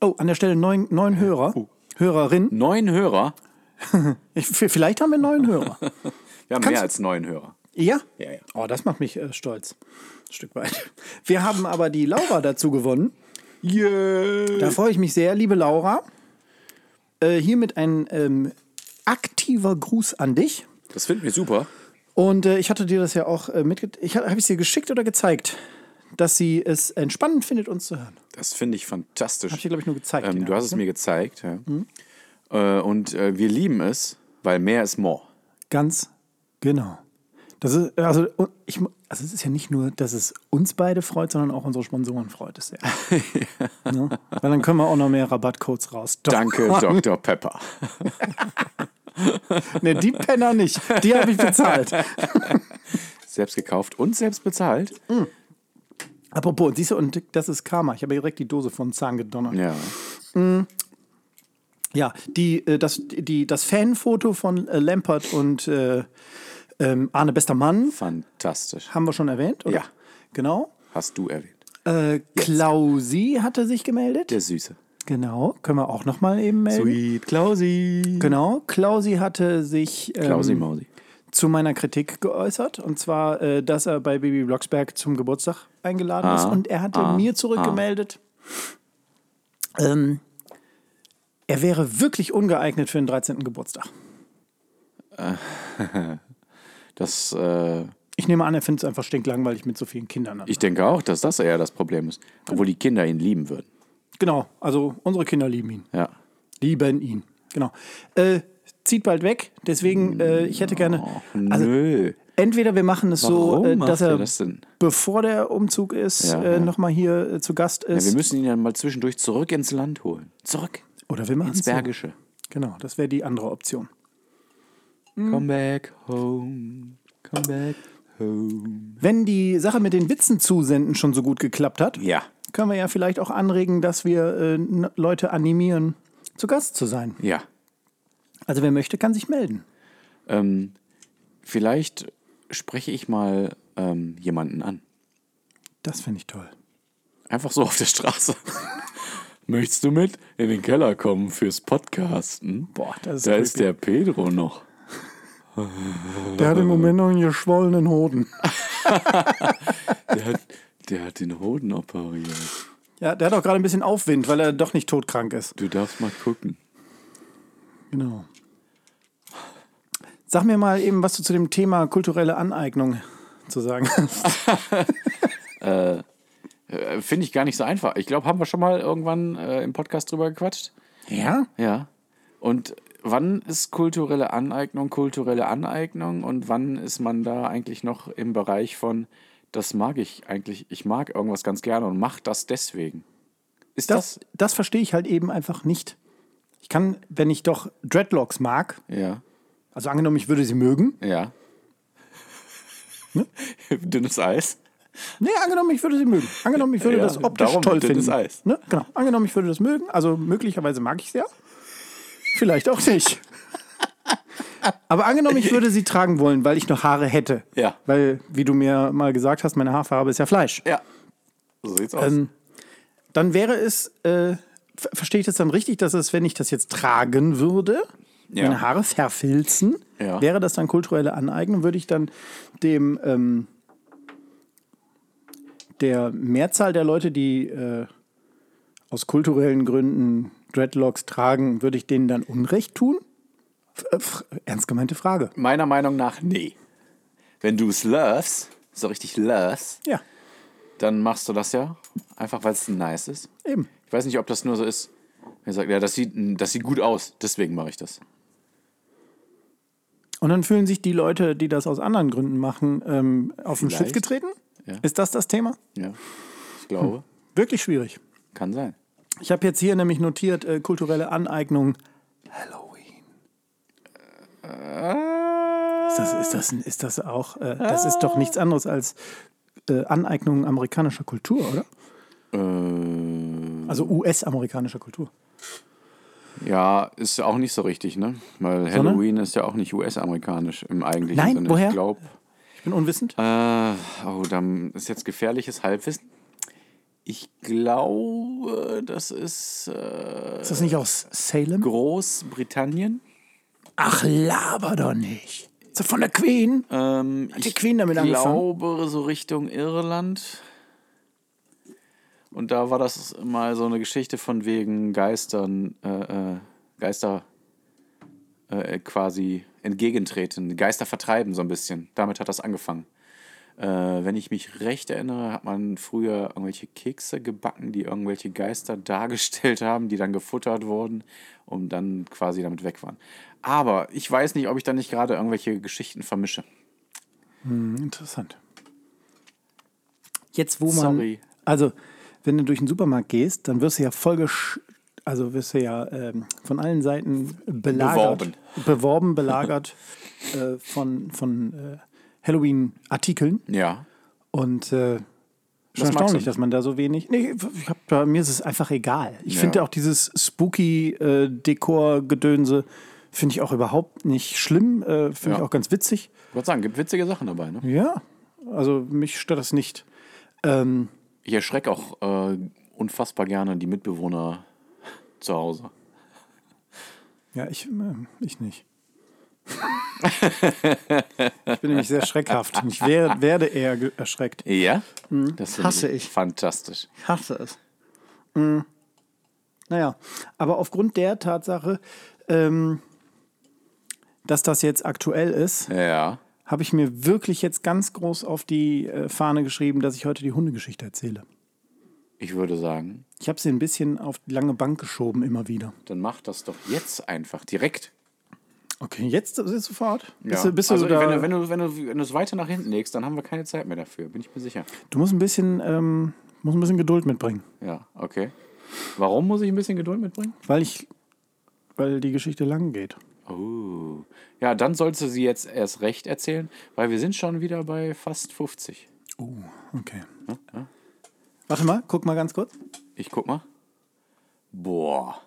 Oh, an der Stelle neun, neun Hörer. Hörerin. Neun Hörer. Ich, vielleicht haben wir neun Hörer. Wir haben Kannst- mehr als neun Hörer. Ja? Ja, ja. Oh, das macht mich äh, stolz. Ein Stück weit. Wir haben aber die Laura dazu gewonnen. Yeah. Da freue ich mich sehr, liebe Laura. Äh, hiermit ein ähm, aktiver Gruß an dich. Das finden wir super. Und äh, ich hatte dir das ja auch äh, mitgeteilt. Habe ich es dir geschickt oder gezeigt, dass sie es entspannend findet, uns zu hören? Das finde ich fantastisch. Habe ich dir, glaube ich, nur gezeigt. Ähm, du hast es ne? mir gezeigt. Ja. Äh, und äh, wir lieben es, weil mehr ist more. Ganz genau. Das ist, also, ich, also es ist ja nicht nur, dass es uns beide freut, sondern auch unsere Sponsoren freut es sehr. ne? Weil dann können wir auch noch mehr Rabattcodes raus. Danke, Dr. Pepper. Ne, die Penner nicht. Die habe ich bezahlt. Selbst gekauft und selbst bezahlt. Apropos, siehst du, und das ist Karma. Ich habe direkt die Dose von Zahn gedonnert. Ja. Ja, die, äh, das, die, das Fanfoto von äh, Lampert und äh, ähm, Arne Bester Mann Fantastisch. haben wir schon erwähnt, oder? Ja. Genau. Hast du erwähnt. Äh, Klausi hatte sich gemeldet. Der Süße. Genau, können wir auch noch mal eben melden. Sweet Klausi. Genau, Klausi hatte sich ähm, Klausi Mausi. zu meiner Kritik geäußert. Und zwar, äh, dass er bei Baby Blocksberg zum Geburtstag eingeladen ist. Ah, Und er hatte ah, mir zurückgemeldet, ähm, er wäre wirklich ungeeignet für den 13. Geburtstag. Das, äh, Ich nehme an, er findet es einfach stinklangweilig mit so vielen Kindern. ich denke auch, dass das eher das Problem ist. Obwohl die Kinder ihn lieben würden. Genau, also unsere Kinder lieben ihn. Ja. Lieben ihn. Genau. Äh, zieht bald weg, deswegen, äh, ich hätte gerne. Also, Nö. entweder wir machen es so, Warum äh, macht dass er das bevor der Umzug ist, Ja, äh, ja. nochmal hier äh, zu Gast Ja, ist. wir müssen ihn dann mal zwischendurch zurück ins Land holen. Zurück. Oder wir machen Ins es so. Bergische. Genau, das wäre die andere Option. Come back home. Come back home. Wenn die Sache mit den Witzen zusenden schon so gut geklappt hat, Ja. können wir ja vielleicht auch anregen, dass wir äh, Leute animieren, zu Gast zu sein. Ja. Also wer möchte, kann sich melden. Ähm, vielleicht spreche ich mal ähm, jemanden an. Das finde ich toll. Einfach so auf der Straße. Möchtest du mit in den Keller kommen fürs Podcasten? Boah, das ist Da creepy. ist der Pedro noch. Der hat im Moment noch einen geschwollenen Hoden. Der hat, der hat den Hoden operiert. Ja, der hat auch gerade ein bisschen Aufwind, weil er doch nicht todkrank ist. Du darfst mal gucken. Genau. Sag mir mal eben, was du zu dem Thema kulturelle Aneignung zu sagen hast. Äh, Finde ich gar nicht so einfach. Ich glaube, haben wir schon mal irgendwann äh, im Podcast drüber gequatscht. Ja? Ja. Und wann ist kulturelle Aneignung kulturelle Aneignung und wann ist man da eigentlich noch im Bereich von, das mag ich eigentlich, ich mag irgendwas ganz gerne und mach das deswegen? Ist das? Das, das verstehe ich halt eben einfach nicht. Ich kann, wenn ich doch Dreadlocks mag, Ja. also angenommen, ich würde sie mögen, Ja. Dünnes Eis. Nee, angenommen, ich würde sie mögen. Angenommen, ich würde Ja, das optisch toll finden. Eis. Ne? Genau. Angenommen, ich würde das mögen. Also möglicherweise mag ich es ja. Vielleicht auch nicht. Aber angenommen, ich würde sie tragen wollen, weil ich noch Haare hätte. Ja. Weil, wie du mir mal gesagt hast, meine Haarfarbe ist ja Fleisch. Ja. So sieht's aus. Ähm, dann wäre es, äh, ver- verstehe ich das dann richtig, dass es, wenn ich das jetzt tragen würde, Ja. meine Haare verfilzen, Ja. wäre das dann kulturelle Aneignung, würde ich dann dem ähm, der Mehrzahl der Leute, die äh, aus kulturellen Gründen Dreadlocks tragen, würde ich denen dann Unrecht tun? F äh, ernst gemeinte Frage. Meiner Meinung nach, nee. Wenn du es loves, so richtig loves, Ja, dann machst du das ja. Einfach weil es nice ist. eben. Ich weiß nicht, ob das nur so ist. Er sagt, ja, das sieht, das sieht gut aus, deswegen mache ich das. Und dann fühlen sich die Leute, die das aus anderen Gründen machen, ähm, auf den Schlips Vielleicht. getreten? Ja. Ist das das Thema? Ja. Ich glaube, Wirklich schwierig. kann sein. Ich habe jetzt hier nämlich notiert, äh, kulturelle Aneignung Halloween. Ist das, ist das, ist das auch, äh, das ist doch nichts anderes als äh, Aneignung amerikanischer Kultur, oder? Äh, Also US-amerikanischer Kultur. ja, ist auch nicht so richtig, ne? Weil Halloween ist ja auch nicht US-amerikanisch im eigentlichen Nein, Sinne. woher? Ich glaube, Ich bin unwissend. äh, oh, dann ist jetzt gefährliches Halbwissen. Ich glaube, das ist äh, Ist das nicht aus Salem? Großbritannien. Ach, laber doch nicht. Ist das von der Queen? Ähm, die ich Queen damit angefangen? glaube, so Richtung Irland. Und da war das mal so eine Geschichte von wegen Geistern, äh, äh, Geister äh, quasi entgegentreten, Geister vertreiben so ein bisschen. Damit hat das angefangen. Äh, wenn ich mich recht erinnere, hat man früher irgendwelche Kekse gebacken, die irgendwelche Geister dargestellt haben, die dann gefuttert wurden und dann quasi damit weg waren. Aber ich weiß nicht, ob ich da nicht gerade irgendwelche Geschichten vermische. Hm, interessant. Jetzt, wo man. Sorry. Also, wenn du durch den Supermarkt gehst, dann wirst du ja voll gesch also wirst du ja ähm, von allen Seiten belagert, Beworben. beworben, belagert äh, von, von äh, Halloween-Artikeln. Ja. Und äh, schon Was erstaunlich, dass man da so wenig. Nee, ich hab, da, mir ist es einfach egal. Ich Ja. finde auch dieses Spooky-Dekor-Gedönse finde ich auch überhaupt nicht schlimm. Äh, finde ich Ja. auch ganz witzig. Ich wollte sagen, gibt witzige Sachen dabei. Ne? Ja, also mich stört das nicht. Ähm, Ich erschrecke auch äh, unfassbar gerne die Mitbewohner zu Hause. ja, ich, äh, ich nicht. ich bin nämlich sehr schreckhaft. Ich wär, werde eher erschreckt. Ja? Das finde Hasse ich. Fantastisch. Ich hasse es. Mm. Naja, aber aufgrund der Tatsache, ähm, dass das jetzt aktuell ist, Ja. habe ich mir wirklich jetzt ganz groß auf die äh, Fahne geschrieben, dass ich heute die Hundegeschichte erzähle. Ich würde sagen, Ich habe sie ein bisschen auf die lange Bank geschoben, immer wieder. dann mach das doch jetzt einfach direkt. Okay, jetzt ist es sofort? Bist Ja. du, bist du, also, da, wenn, du, wenn, du, wenn, du, wenn du es weiter nach hinten legst, dann haben wir keine Zeit mehr dafür, bin ich mir sicher. du musst ein bisschen, ähm, musst ein bisschen Geduld mitbringen, Ja, okay. Warum muss ich ein bisschen Geduld mitbringen? weil ich, weil die Geschichte lang geht. Oh. Ja, dann sollst du sie jetzt erst recht erzählen, weil wir sind schon wieder bei fast 50. Oh, okay. Warte mal, guck mal ganz kurz. Ich guck mal. Boah.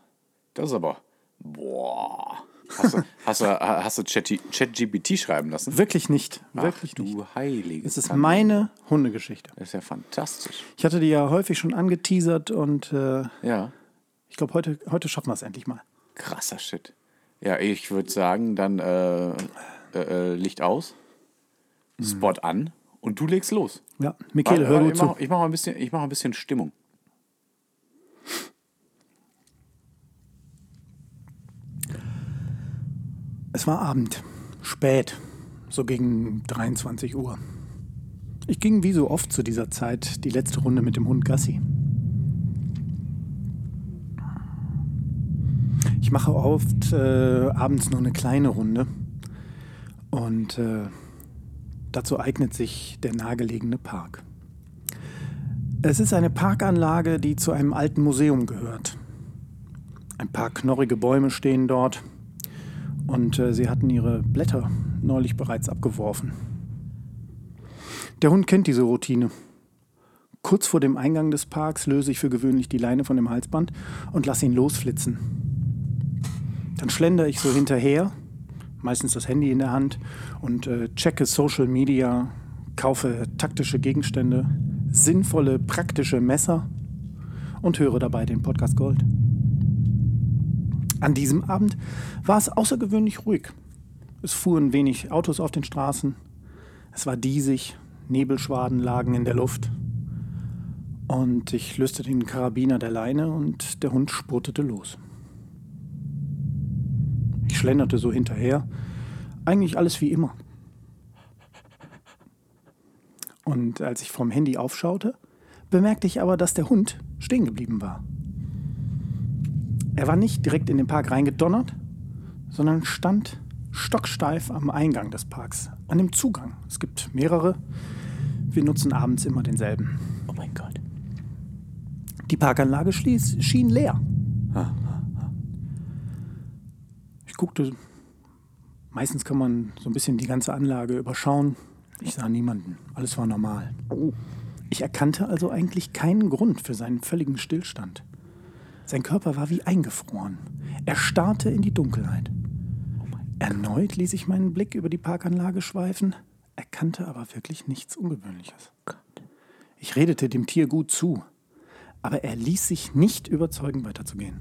Das ist aber. Boah. Hast du, hast du, hast du Chat- ChatGPT schreiben lassen? Wirklich nicht. Ach, Wirklich nicht. du heilige. Es ist Kanone. meine Hundegeschichte. Das ist ja fantastisch. Ich hatte die ja häufig schon angeteasert und äh, Ja, ich glaube, heute, heute schaffen wir es endlich mal. krasser Shit. Ja, ich würde sagen, dann äh, äh, äh, Licht aus, Spot an und du legst los. Ja, Michele, hör gut ich zu. ich mach mal ein bisschen, ich mach ein bisschen Stimmung. Es war Abend, spät, so gegen 23 Uhr. Ich ging wie so oft zu dieser Zeit die letzte Runde mit dem Hund Gassi. Ich mache oft äh, abends nur eine kleine Runde und äh, dazu eignet sich der nahegelegene Park. Es ist eine Parkanlage, die zu einem alten Museum gehört. Ein paar knorrige Bäume stehen dort und äh, sie hatten ihre Blätter neulich bereits abgeworfen. Der Hund kennt diese Routine. Kurz vor dem Eingang des Parks löse ich für gewöhnlich die Leine von dem Halsband und lasse ihn losflitzen. Dann schlendere ich so hinterher, meistens das Handy in der Hand, und äh, checke Social Media, kaufe taktische Gegenstände, sinnvolle, praktische Messer und höre dabei den Podcast Gold. An diesem Abend war es außergewöhnlich ruhig. Es fuhren wenig Autos auf den Straßen. Es war diesig, Nebelschwaden lagen in der Luft. Und ich löste den Karabiner der Leine und der Hund spurtete los. Schlenderte so hinterher. Eigentlich alles wie immer. Und als ich vom Handy aufschaute, bemerkte ich aber, dass der Hund stehen geblieben war. Er war nicht direkt in den Park reingedonnert, sondern stand stocksteif am Eingang des Parks, an dem Zugang. Es gibt mehrere. Wir nutzen abends immer denselben. Oh mein Gott. Die Parkanlage schien leer. Ich guckte, meistens kann man so ein bisschen die ganze Anlage überschauen. Ich sah niemanden, alles war normal. Ich erkannte also eigentlich keinen Grund für seinen völligen Stillstand. Sein Körper war wie eingefroren. Er starrte in die Dunkelheit. Erneut ließ ich meinen Blick über die Parkanlage schweifen, erkannte aber wirklich nichts Ungewöhnliches. Ich redete dem Tier gut zu, aber er ließ sich nicht überzeugen, weiterzugehen.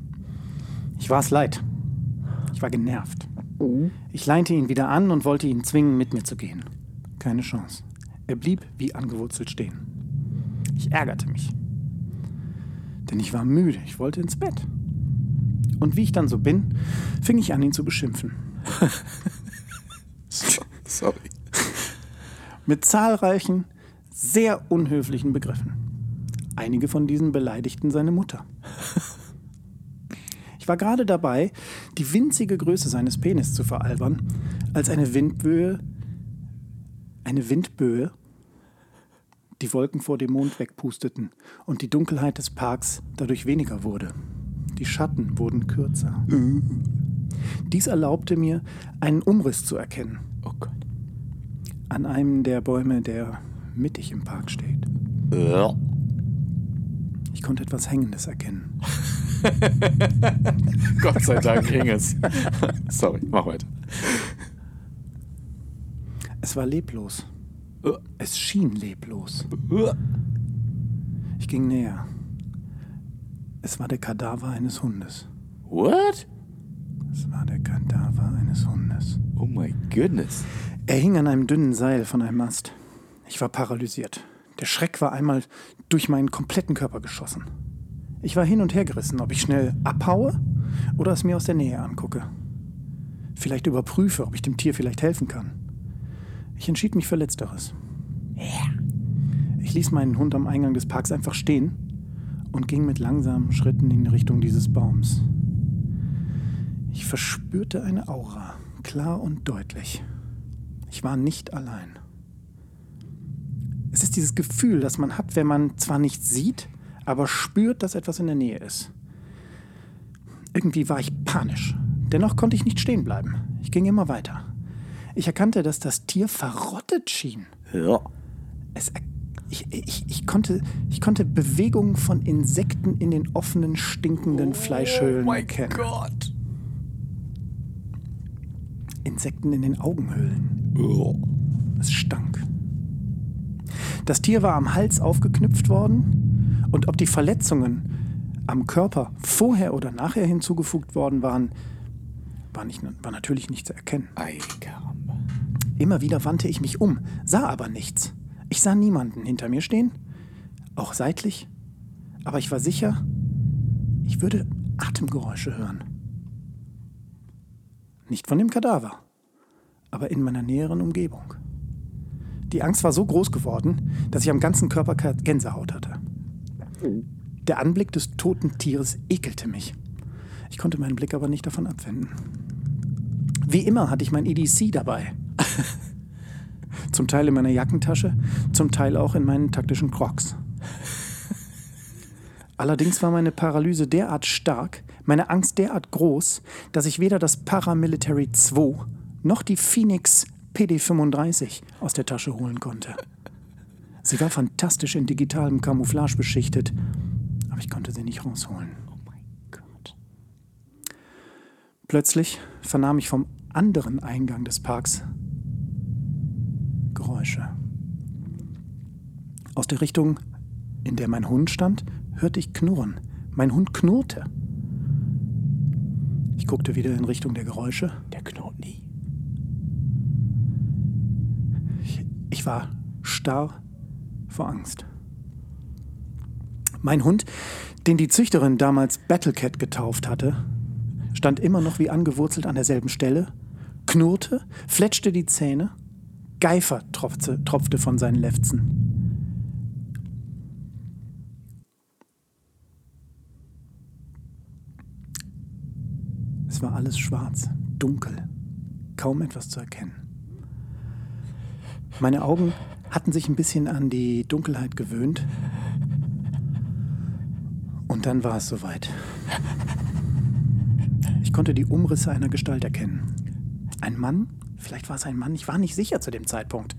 Ich war es leid. Ich war genervt. Ich leinte ihn wieder an und wollte ihn zwingen, mit mir zu gehen. Keine Chance. Er blieb wie angewurzelt stehen. Ich ärgerte mich. Denn ich war müde, ich wollte ins Bett. Und wie ich dann so bin, fing ich an, ihn zu beschimpfen. Sorry. Mit zahlreichen, sehr unhöflichen Begriffen. Einige von diesen beleidigten seine Mutter. Ich war gerade dabei, die winzige Größe seines Penis zu veralbern, als eine Windböe, eine Windböe, die Wolken vor dem Mond wegpusteten und die Dunkelheit des Parks dadurch weniger wurde. Die Schatten wurden kürzer. Dies erlaubte mir, einen Umriss zu erkennen Oh Gott. an einem der Bäume, der mittig im Park steht. Ja. Ich konnte etwas Hängendes erkennen. Gott sei Dank ging es. Sorry, mach weiter. Es war leblos. Es schien leblos. Ich ging näher. Es war der Kadaver eines Hundes. What? Es war der Kadaver eines Hundes. Oh my goodness. Er hing an einem dünnen Seil von einem Ast. Ich war paralysiert. Der Schreck war einmal durch meinen kompletten Körper geschossen. Ich war hin und her gerissen, ob ich schnell abhaue oder es mir aus der Nähe angucke. Vielleicht überprüfe, ob ich dem Tier vielleicht helfen kann. Ich entschied mich für Letzteres. Ich ließ meinen Hund am Eingang des Parks einfach stehen und ging mit langsamen Schritten in Richtung dieses Baums. Ich verspürte eine Aura, klar und deutlich. Ich war nicht allein. Es ist dieses Gefühl, das man hat, wenn man zwar nichts sieht, aber spürt, dass etwas in der Nähe ist. Irgendwie war ich panisch. Dennoch konnte ich nicht stehen bleiben. Ich ging immer weiter. Ich erkannte, dass das Tier verrottet schien. Ja. Es, er- ich, ich, ich, konnte, ich konnte Bewegungen von Insekten in den offenen, stinkenden Fleischhöhlen erkennen. Gott. Insekten in den Augenhöhlen. Es stank. Das Tier war am Hals aufgeknüpft worden und ob die Verletzungen am Körper vorher oder nachher hinzugefügt worden waren, war, nicht, war natürlich nicht zu erkennen. Ei. Immer wieder wandte ich mich um, sah aber nichts. Ich sah niemanden hinter mir stehen, auch seitlich, aber ich war sicher, ich würde Atemgeräusche hören. Nicht von dem Kadaver, aber in meiner näheren Umgebung. Die Angst war so groß geworden, dass ich am ganzen Körper Gänsehaut hatte. Der Anblick des toten Tieres ekelte mich. Ich konnte meinen Blick aber nicht davon abwenden. Wie immer hatte ich mein EDC dabei. zum Teil in meiner Jackentasche, zum Teil auch in meinen taktischen Crocs. Allerdings war meine Paralyse derart stark, meine Angst derart groß, dass ich weder das Paramilitary 2 noch die Phoenix PD35 aus der Tasche holen konnte. Sie war fantastisch in digitalem Camouflage beschichtet, aber ich konnte sie nicht rausholen. Oh mein Gott. Plötzlich vernahm ich vom anderen Eingang des Parks Geräusche. Aus der Richtung, in der mein Hund stand, hörte ich Knurren. Mein Hund knurrte. Ich guckte wieder in Richtung der Geräusche. Der knurrt nie. Ich, ich war starr vor Angst. Mein Hund, den die Züchterin damals Battlecat getauft hatte, stand immer noch wie angewurzelt an derselben Stelle, knurrte, fletschte die Zähne, Geifer tropfte, tropfte von seinen Lefzen. Es war alles schwarz, dunkel, kaum etwas zu erkennen. Meine Augen hatten sich ein bisschen an die Dunkelheit gewöhnt. Und dann war es soweit. Ich konnte die Umrisse einer Gestalt erkennen. Ein Mann? Vielleicht war es ein Mann, ich war nicht sicher zu dem Zeitpunkt.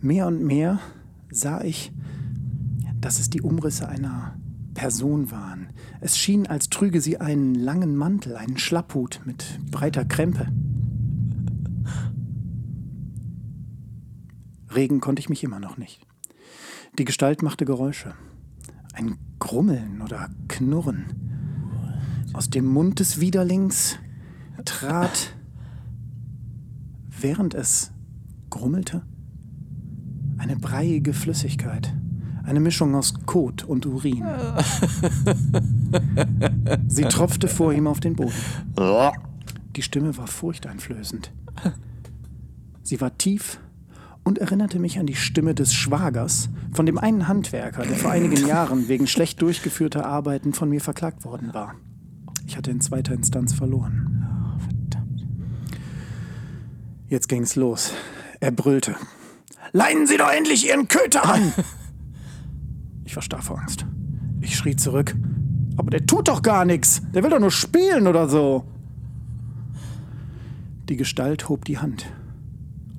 Mehr und mehr sah ich, dass es die Umrisse einer Person waren. Es schien, als trüge sie einen langen Mantel, einen Schlapphut mit breiter Krempe. Regen konnte ich mich immer noch nicht. Die Gestalt machte Geräusche. Ein Grummeln oder Knurren. Aus dem Mund des Widerlings trat, während es grummelte, eine breiige Flüssigkeit. Eine Mischung aus Kot und Urin. Sie tropfte vor ihm auf den Boden. Die Stimme war furchteinflößend. Sie war tief und erinnerte mich an die Stimme des Schwagers von dem einen Handwerker, der vor einigen Jahren wegen schlecht durchgeführter Arbeiten von mir verklagt worden war. Ich hatte in zweiter Instanz verloren. verdammt. Jetzt ging's los. Er brüllte. Leinen Sie doch endlich Ihren Köter an! Ich war starr vor Angst. Ich schrie zurück. Aber der tut doch gar nichts. Der will doch nur spielen oder so. Die Gestalt hob die Hand.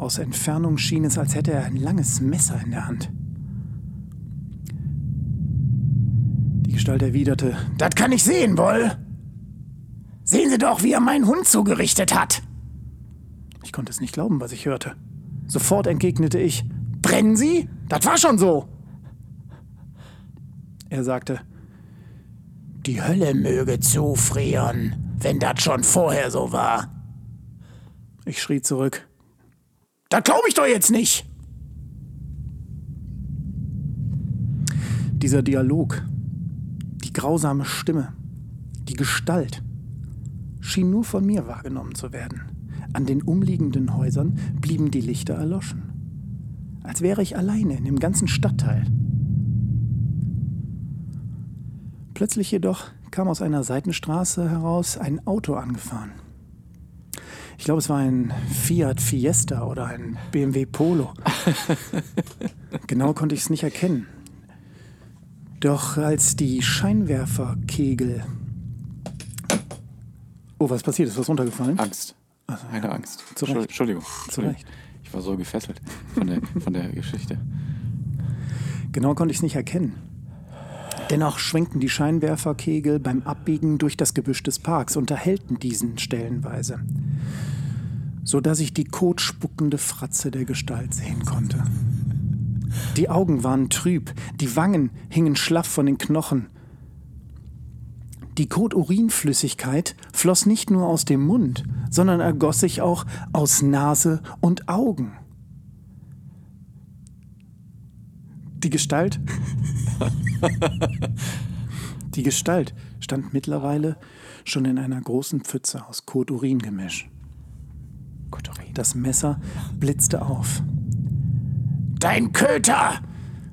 Aus Entfernung schien es, als hätte er ein langes Messer in der Hand. Die Gestalt erwiderte: Das kann ich sehen, Woll. Sehen Sie doch, wie er meinen Hund zugerichtet hat. Ich konnte es nicht glauben, was ich hörte. Sofort entgegnete ich: Brennen Sie? Das war schon so. Er sagte, die Hölle möge zufrieren, wenn das schon vorher so war. Ich schrie zurück, das glaube ich doch jetzt nicht. Dieser Dialog, die grausame Stimme, die Gestalt, schien nur von mir wahrgenommen zu werden. An den umliegenden Häusern blieben die Lichter erloschen, als wäre ich alleine in dem ganzen Stadtteil. Plötzlich jedoch kam aus einer Seitenstraße heraus ein Auto angefahren. Ich glaube, es war ein Fiat Fiesta oder ein BMW Polo. genau konnte ich es nicht erkennen. Doch als die Scheinwerferkegel. Oh, was passiert? Ist was runtergefallen? Angst. Also, Eine ja, Angst. Zu Recht. Entschuldigung. Zu Entschuldigung. Recht. Ich war so gefesselt von der, von der Geschichte. Genau konnte ich es nicht erkennen. Dennoch schwenkten die Scheinwerferkegel beim Abbiegen durch das Gebüsch des Parks und erhellten diesen stellenweise. So dass ich die kotspuckende Fratze der Gestalt sehen konnte. Die Augen waren trüb, die Wangen hingen schlaff von den Knochen. Die Kot-Urinflüssigkeit floss nicht nur aus dem Mund, sondern ergoss sich auch aus Nase und Augen. Die Gestalt. Die Gestalt stand mittlerweile schon in einer großen Pfütze aus Kot-Urin-Gemisch. Das Messer blitzte auf. Dein Köter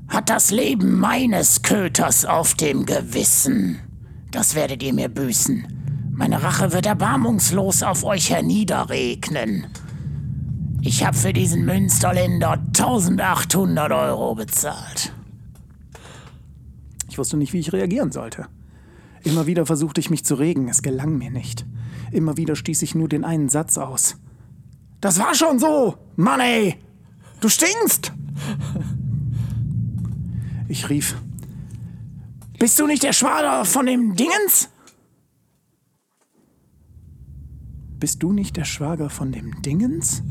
hat das Leben meines Köters auf dem Gewissen. Das werdet ihr mir büßen. Meine Rache wird erbarmungslos auf euch herniederregnen. Ich habe für diesen Münsterländer 1800 Euro bezahlt. Ich wusste nicht, wie ich reagieren sollte. Immer wieder versuchte ich mich zu regen, es gelang mir nicht. Immer wieder stieß ich nur den einen Satz aus. Das war schon so, Mann ey! Du stinkst! Ich rief. Bist du nicht der Schwader von dem Dingens? Bist du nicht der Schwager von dem Dingens?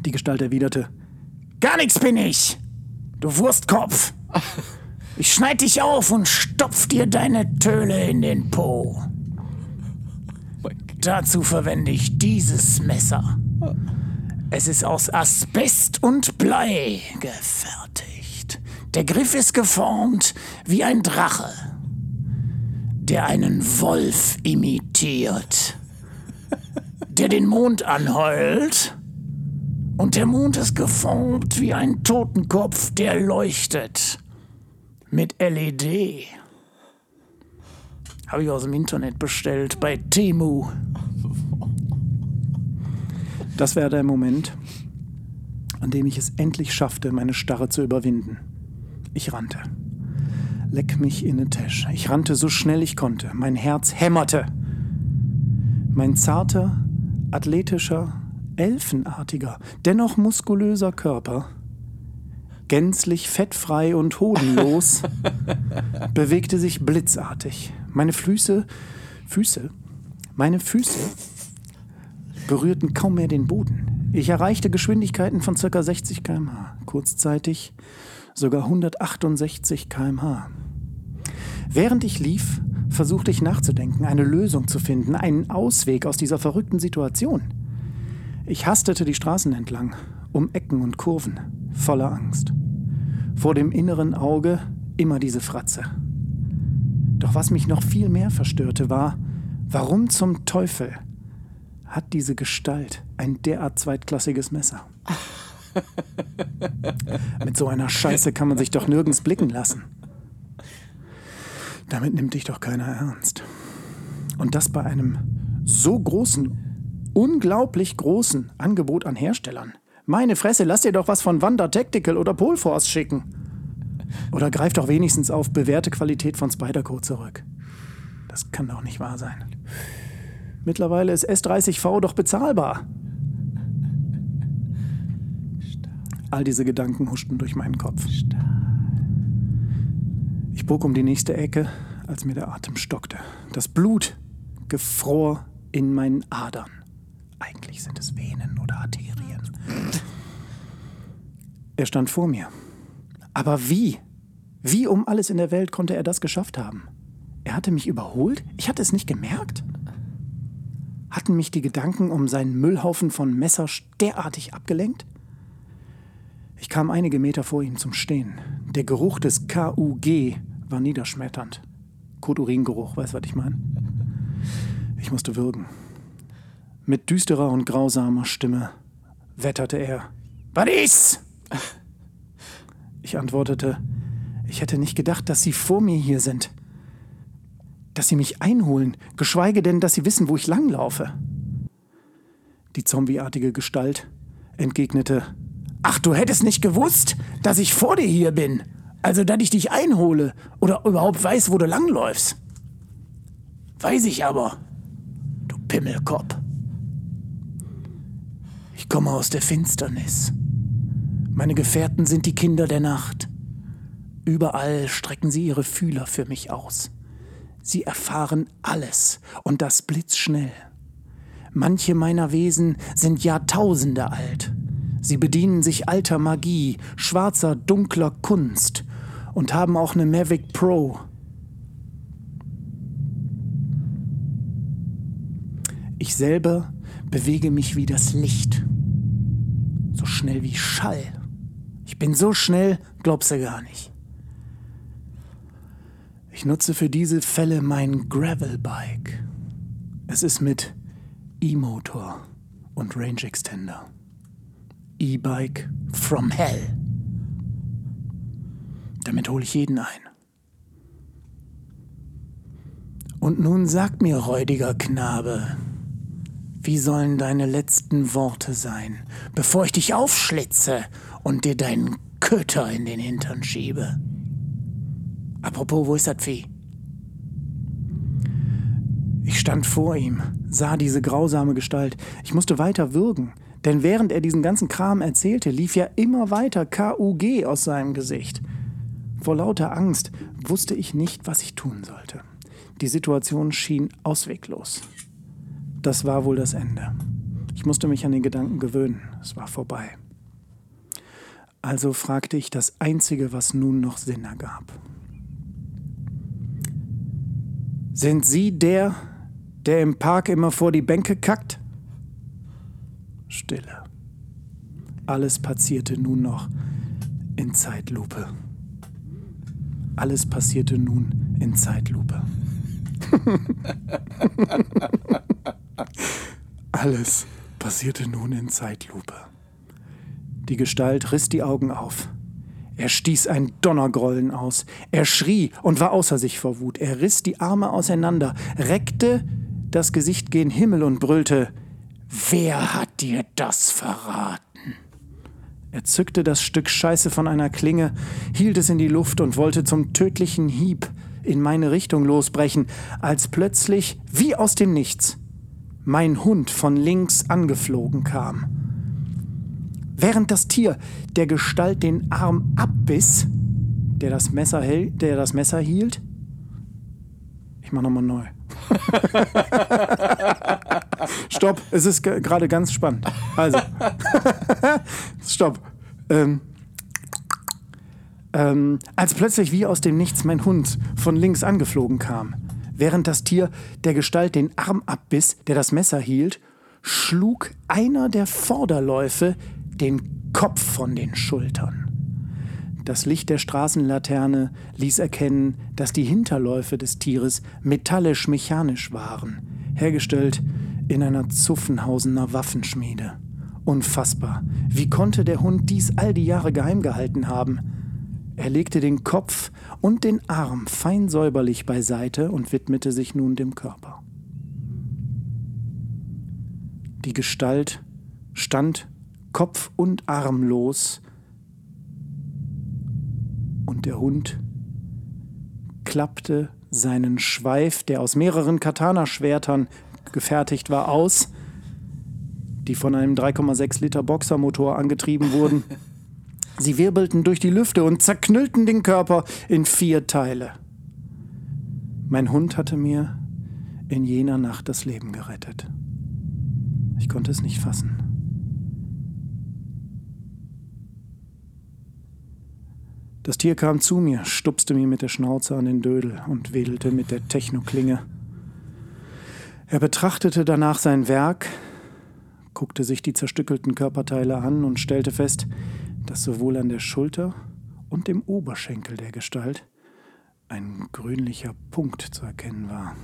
Die Gestalt erwiderte. Gar nichts bin ich! Du Wurstkopf! Ich schneid dich auf und stopf dir deine Töle in den Po. Dazu verwende ich dieses Messer. Es ist aus Asbest und Blei gefertigt. Der Griff ist geformt wie ein Drache, der einen Wolf imitiert, der den Mond anheult. Und der Mond ist geformt wie ein Totenkopf, der leuchtet mit LED. Habe ich aus dem Internet bestellt bei Temu. Das wäre der Moment, an dem ich es endlich schaffte, meine Starre zu überwinden. Ich rannte. Leck mich in den Tisch. Ich rannte so schnell ich konnte. Mein Herz hämmerte. Mein zarter, athletischer, elfenartiger, dennoch muskulöser Körper, gänzlich fettfrei und hodenlos, bewegte sich blitzartig. Meine Füße, Füße, meine Füße berührten kaum mehr den Boden. Ich erreichte Geschwindigkeiten von ca. 60 km/h, kurzzeitig sogar 168 km/h. Während ich lief, versuchte ich nachzudenken, eine Lösung zu finden, einen Ausweg aus dieser verrückten Situation. Ich hastete die Straßen entlang, um Ecken und Kurven, voller Angst. Vor dem inneren Auge immer diese Fratze. Doch was mich noch viel mehr verstörte, war, warum zum Teufel hat diese Gestalt ein derart zweitklassiges Messer? Mit so einer Scheiße kann man sich doch nirgends blicken lassen. Damit nimmt dich doch keiner ernst. Und das bei einem so großen, unglaublich großen Angebot an Herstellern. Meine Fresse, lass dir doch was von Wanda Tactical oder Polforce schicken. Oder greif doch wenigstens auf bewährte Qualität von Spyderco zurück. Das kann doch nicht wahr sein. Mittlerweile ist S30V doch bezahlbar. All diese Gedanken huschten durch meinen Kopf. Ich bog um die nächste Ecke, als mir der Atem stockte. Das Blut gefror in meinen Adern. Eigentlich sind es Venen oder Arterien. Er stand vor mir. Aber wie? Wie um alles in der Welt konnte er das geschafft haben? Er hatte mich überholt? Ich hatte es nicht gemerkt? Hatten mich die Gedanken um seinen Müllhaufen von Messer derartig abgelenkt? Ich kam einige Meter vor ihm zum Stehen. Der Geruch des KUG war niederschmetternd. Koturingeruch, weißt du, was ich meine? Ich musste würgen. Mit düsterer und grausamer Stimme wetterte er. Was ist? Ich antwortete, ich hätte nicht gedacht, dass Sie vor mir hier sind dass sie mich einholen, geschweige denn, dass sie wissen, wo ich langlaufe. Die zombieartige Gestalt entgegnete, Ach, du hättest nicht gewusst, dass ich vor dir hier bin, also dass ich dich einhole oder überhaupt weiß, wo du langläufst. Weiß ich aber, du Pimmelkopf. Ich komme aus der Finsternis. Meine Gefährten sind die Kinder der Nacht. Überall strecken sie ihre Fühler für mich aus. Sie erfahren alles und das blitzschnell. Manche meiner Wesen sind Jahrtausende alt. Sie bedienen sich alter Magie, schwarzer, dunkler Kunst und haben auch eine Mavic Pro. Ich selber bewege mich wie das Licht. So schnell wie Schall. Ich bin so schnell, glaubst du gar nicht. Ich nutze für diese Fälle mein Gravelbike. Es ist mit E-Motor und Range Extender. E-Bike from Hell. Damit hole ich jeden ein. Und nun sag mir, räudiger Knabe, wie sollen deine letzten Worte sein, bevor ich dich aufschlitze und dir deinen Köter in den Hintern schiebe? Apropos, wo ist das Vieh? Ich stand vor ihm, sah diese grausame Gestalt. Ich musste weiter würgen, denn während er diesen ganzen Kram erzählte, lief ja immer weiter KUG aus seinem Gesicht. Vor lauter Angst wusste ich nicht, was ich tun sollte. Die Situation schien ausweglos. Das war wohl das Ende. Ich musste mich an den Gedanken gewöhnen. Es war vorbei. Also fragte ich das Einzige, was nun noch Sinn ergab. Sind Sie der, der im Park immer vor die Bänke kackt? Stille. Alles passierte nun noch in Zeitlupe. Alles passierte nun in Zeitlupe. Alles passierte nun in Zeitlupe. Die Gestalt riss die Augen auf. Er stieß ein Donnergrollen aus. Er schrie und war außer sich vor Wut. Er riss die Arme auseinander, reckte das Gesicht gen Himmel und brüllte: Wer hat dir das verraten? Er zückte das Stück Scheiße von einer Klinge, hielt es in die Luft und wollte zum tödlichen Hieb in meine Richtung losbrechen, als plötzlich, wie aus dem Nichts, mein Hund von links angeflogen kam. Während das Tier der Gestalt den Arm abbiss, der das Messer, hält, der das Messer hielt, ich mach nochmal neu. Stopp, es ist ge- gerade ganz spannend. Also, stopp. Ähm, ähm, als plötzlich wie aus dem Nichts mein Hund von links angeflogen kam. Während das Tier der Gestalt den Arm abbiss, der das Messer hielt, schlug einer der Vorderläufe den Kopf von den Schultern. Das Licht der Straßenlaterne ließ erkennen, dass die Hinterläufe des Tieres metallisch-mechanisch waren, hergestellt in einer Zuffenhausener Waffenschmiede. Unfassbar. Wie konnte der Hund dies all die Jahre geheim gehalten haben? Er legte den Kopf und den Arm fein säuberlich beiseite und widmete sich nun dem Körper. Die Gestalt stand kopf- und armlos und der Hund klappte seinen Schweif, der aus mehreren Katana-Schwertern gefertigt war, aus, die von einem 3,6 Liter Boxermotor angetrieben wurden. Sie wirbelten durch die Lüfte und zerknüllten den Körper in vier Teile. Mein Hund hatte mir in jener Nacht das Leben gerettet. Ich konnte es nicht fassen. Das Tier kam zu mir, stupste mir mit der Schnauze an den Dödel und wedelte mit der Technoklinge. Er betrachtete danach sein Werk, guckte sich die zerstückelten Körperteile an und stellte fest, dass sowohl an der Schulter und dem Oberschenkel der Gestalt ein grünlicher Punkt zu erkennen war.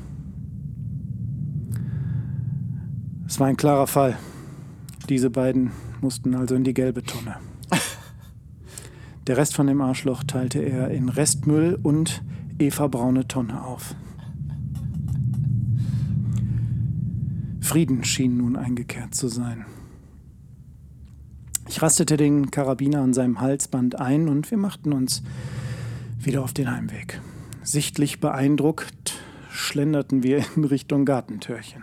Es war ein klarer Fall. Diese beiden mussten also in die gelbe Tonne. Der Rest von dem Arschloch teilte er in Restmüll und Eva-braune Tonne auf. Frieden schien nun eingekehrt zu sein. Ich rastete den Karabiner an seinem Halsband ein und wir machten uns wieder auf den Heimweg. Sichtlich beeindruckt schlenderten wir in Richtung Gartentürchen.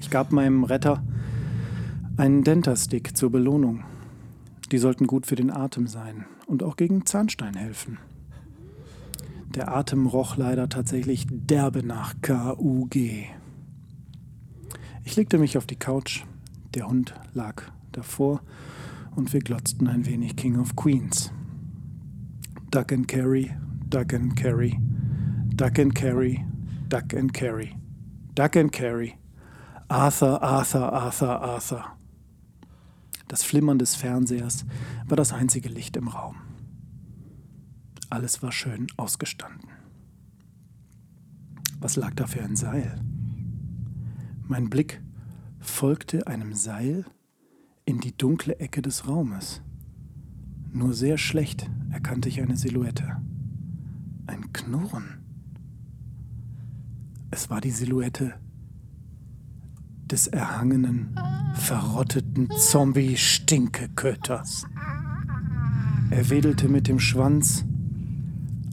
Ich gab meinem Retter einen Dentastick zur Belohnung. Die sollten gut für den Atem sein und auch gegen Zahnstein helfen. Der Atem roch leider tatsächlich derbe nach KUG. Ich legte mich auf die Couch, der Hund lag davor und wir glotzten ein wenig King of Queens. Duck and Carry, Duck and Carry, Duck and Carry, Duck and Carry, Duck and Carry, Arthur, Arthur, Arthur, Arthur. Das Flimmern des Fernsehers war das einzige Licht im Raum. Alles war schön ausgestanden. Was lag da für ein Seil? Mein Blick folgte einem Seil in die dunkle Ecke des Raumes. Nur sehr schlecht erkannte ich eine Silhouette. Ein Knurren. Es war die Silhouette des erhangenen, verrotteten Zombie-Stinkeköters. Er wedelte mit dem Schwanz,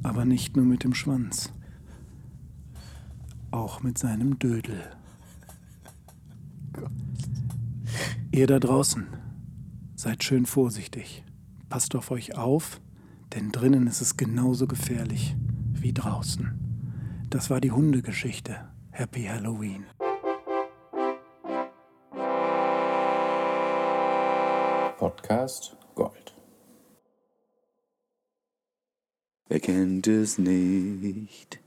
aber nicht nur mit dem Schwanz, auch mit seinem Dödel. Ihr da draußen, seid schön vorsichtig. Passt auf euch auf, denn drinnen ist es genauso gefährlich wie draußen. Das war die Hundegeschichte. Happy Halloween. Podcast Gold. Wer kennt es nicht?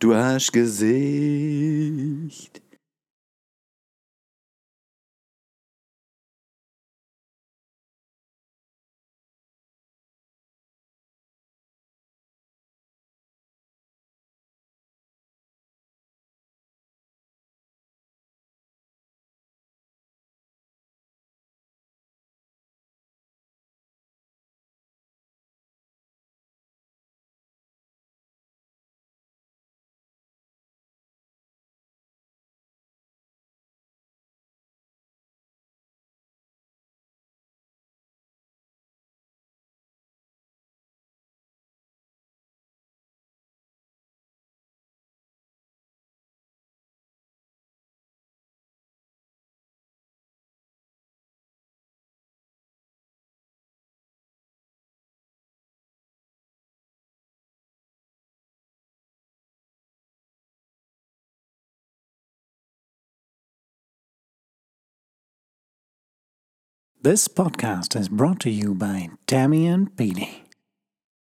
Du Arschgesicht. This podcast is brought to you by Tammy and Petey.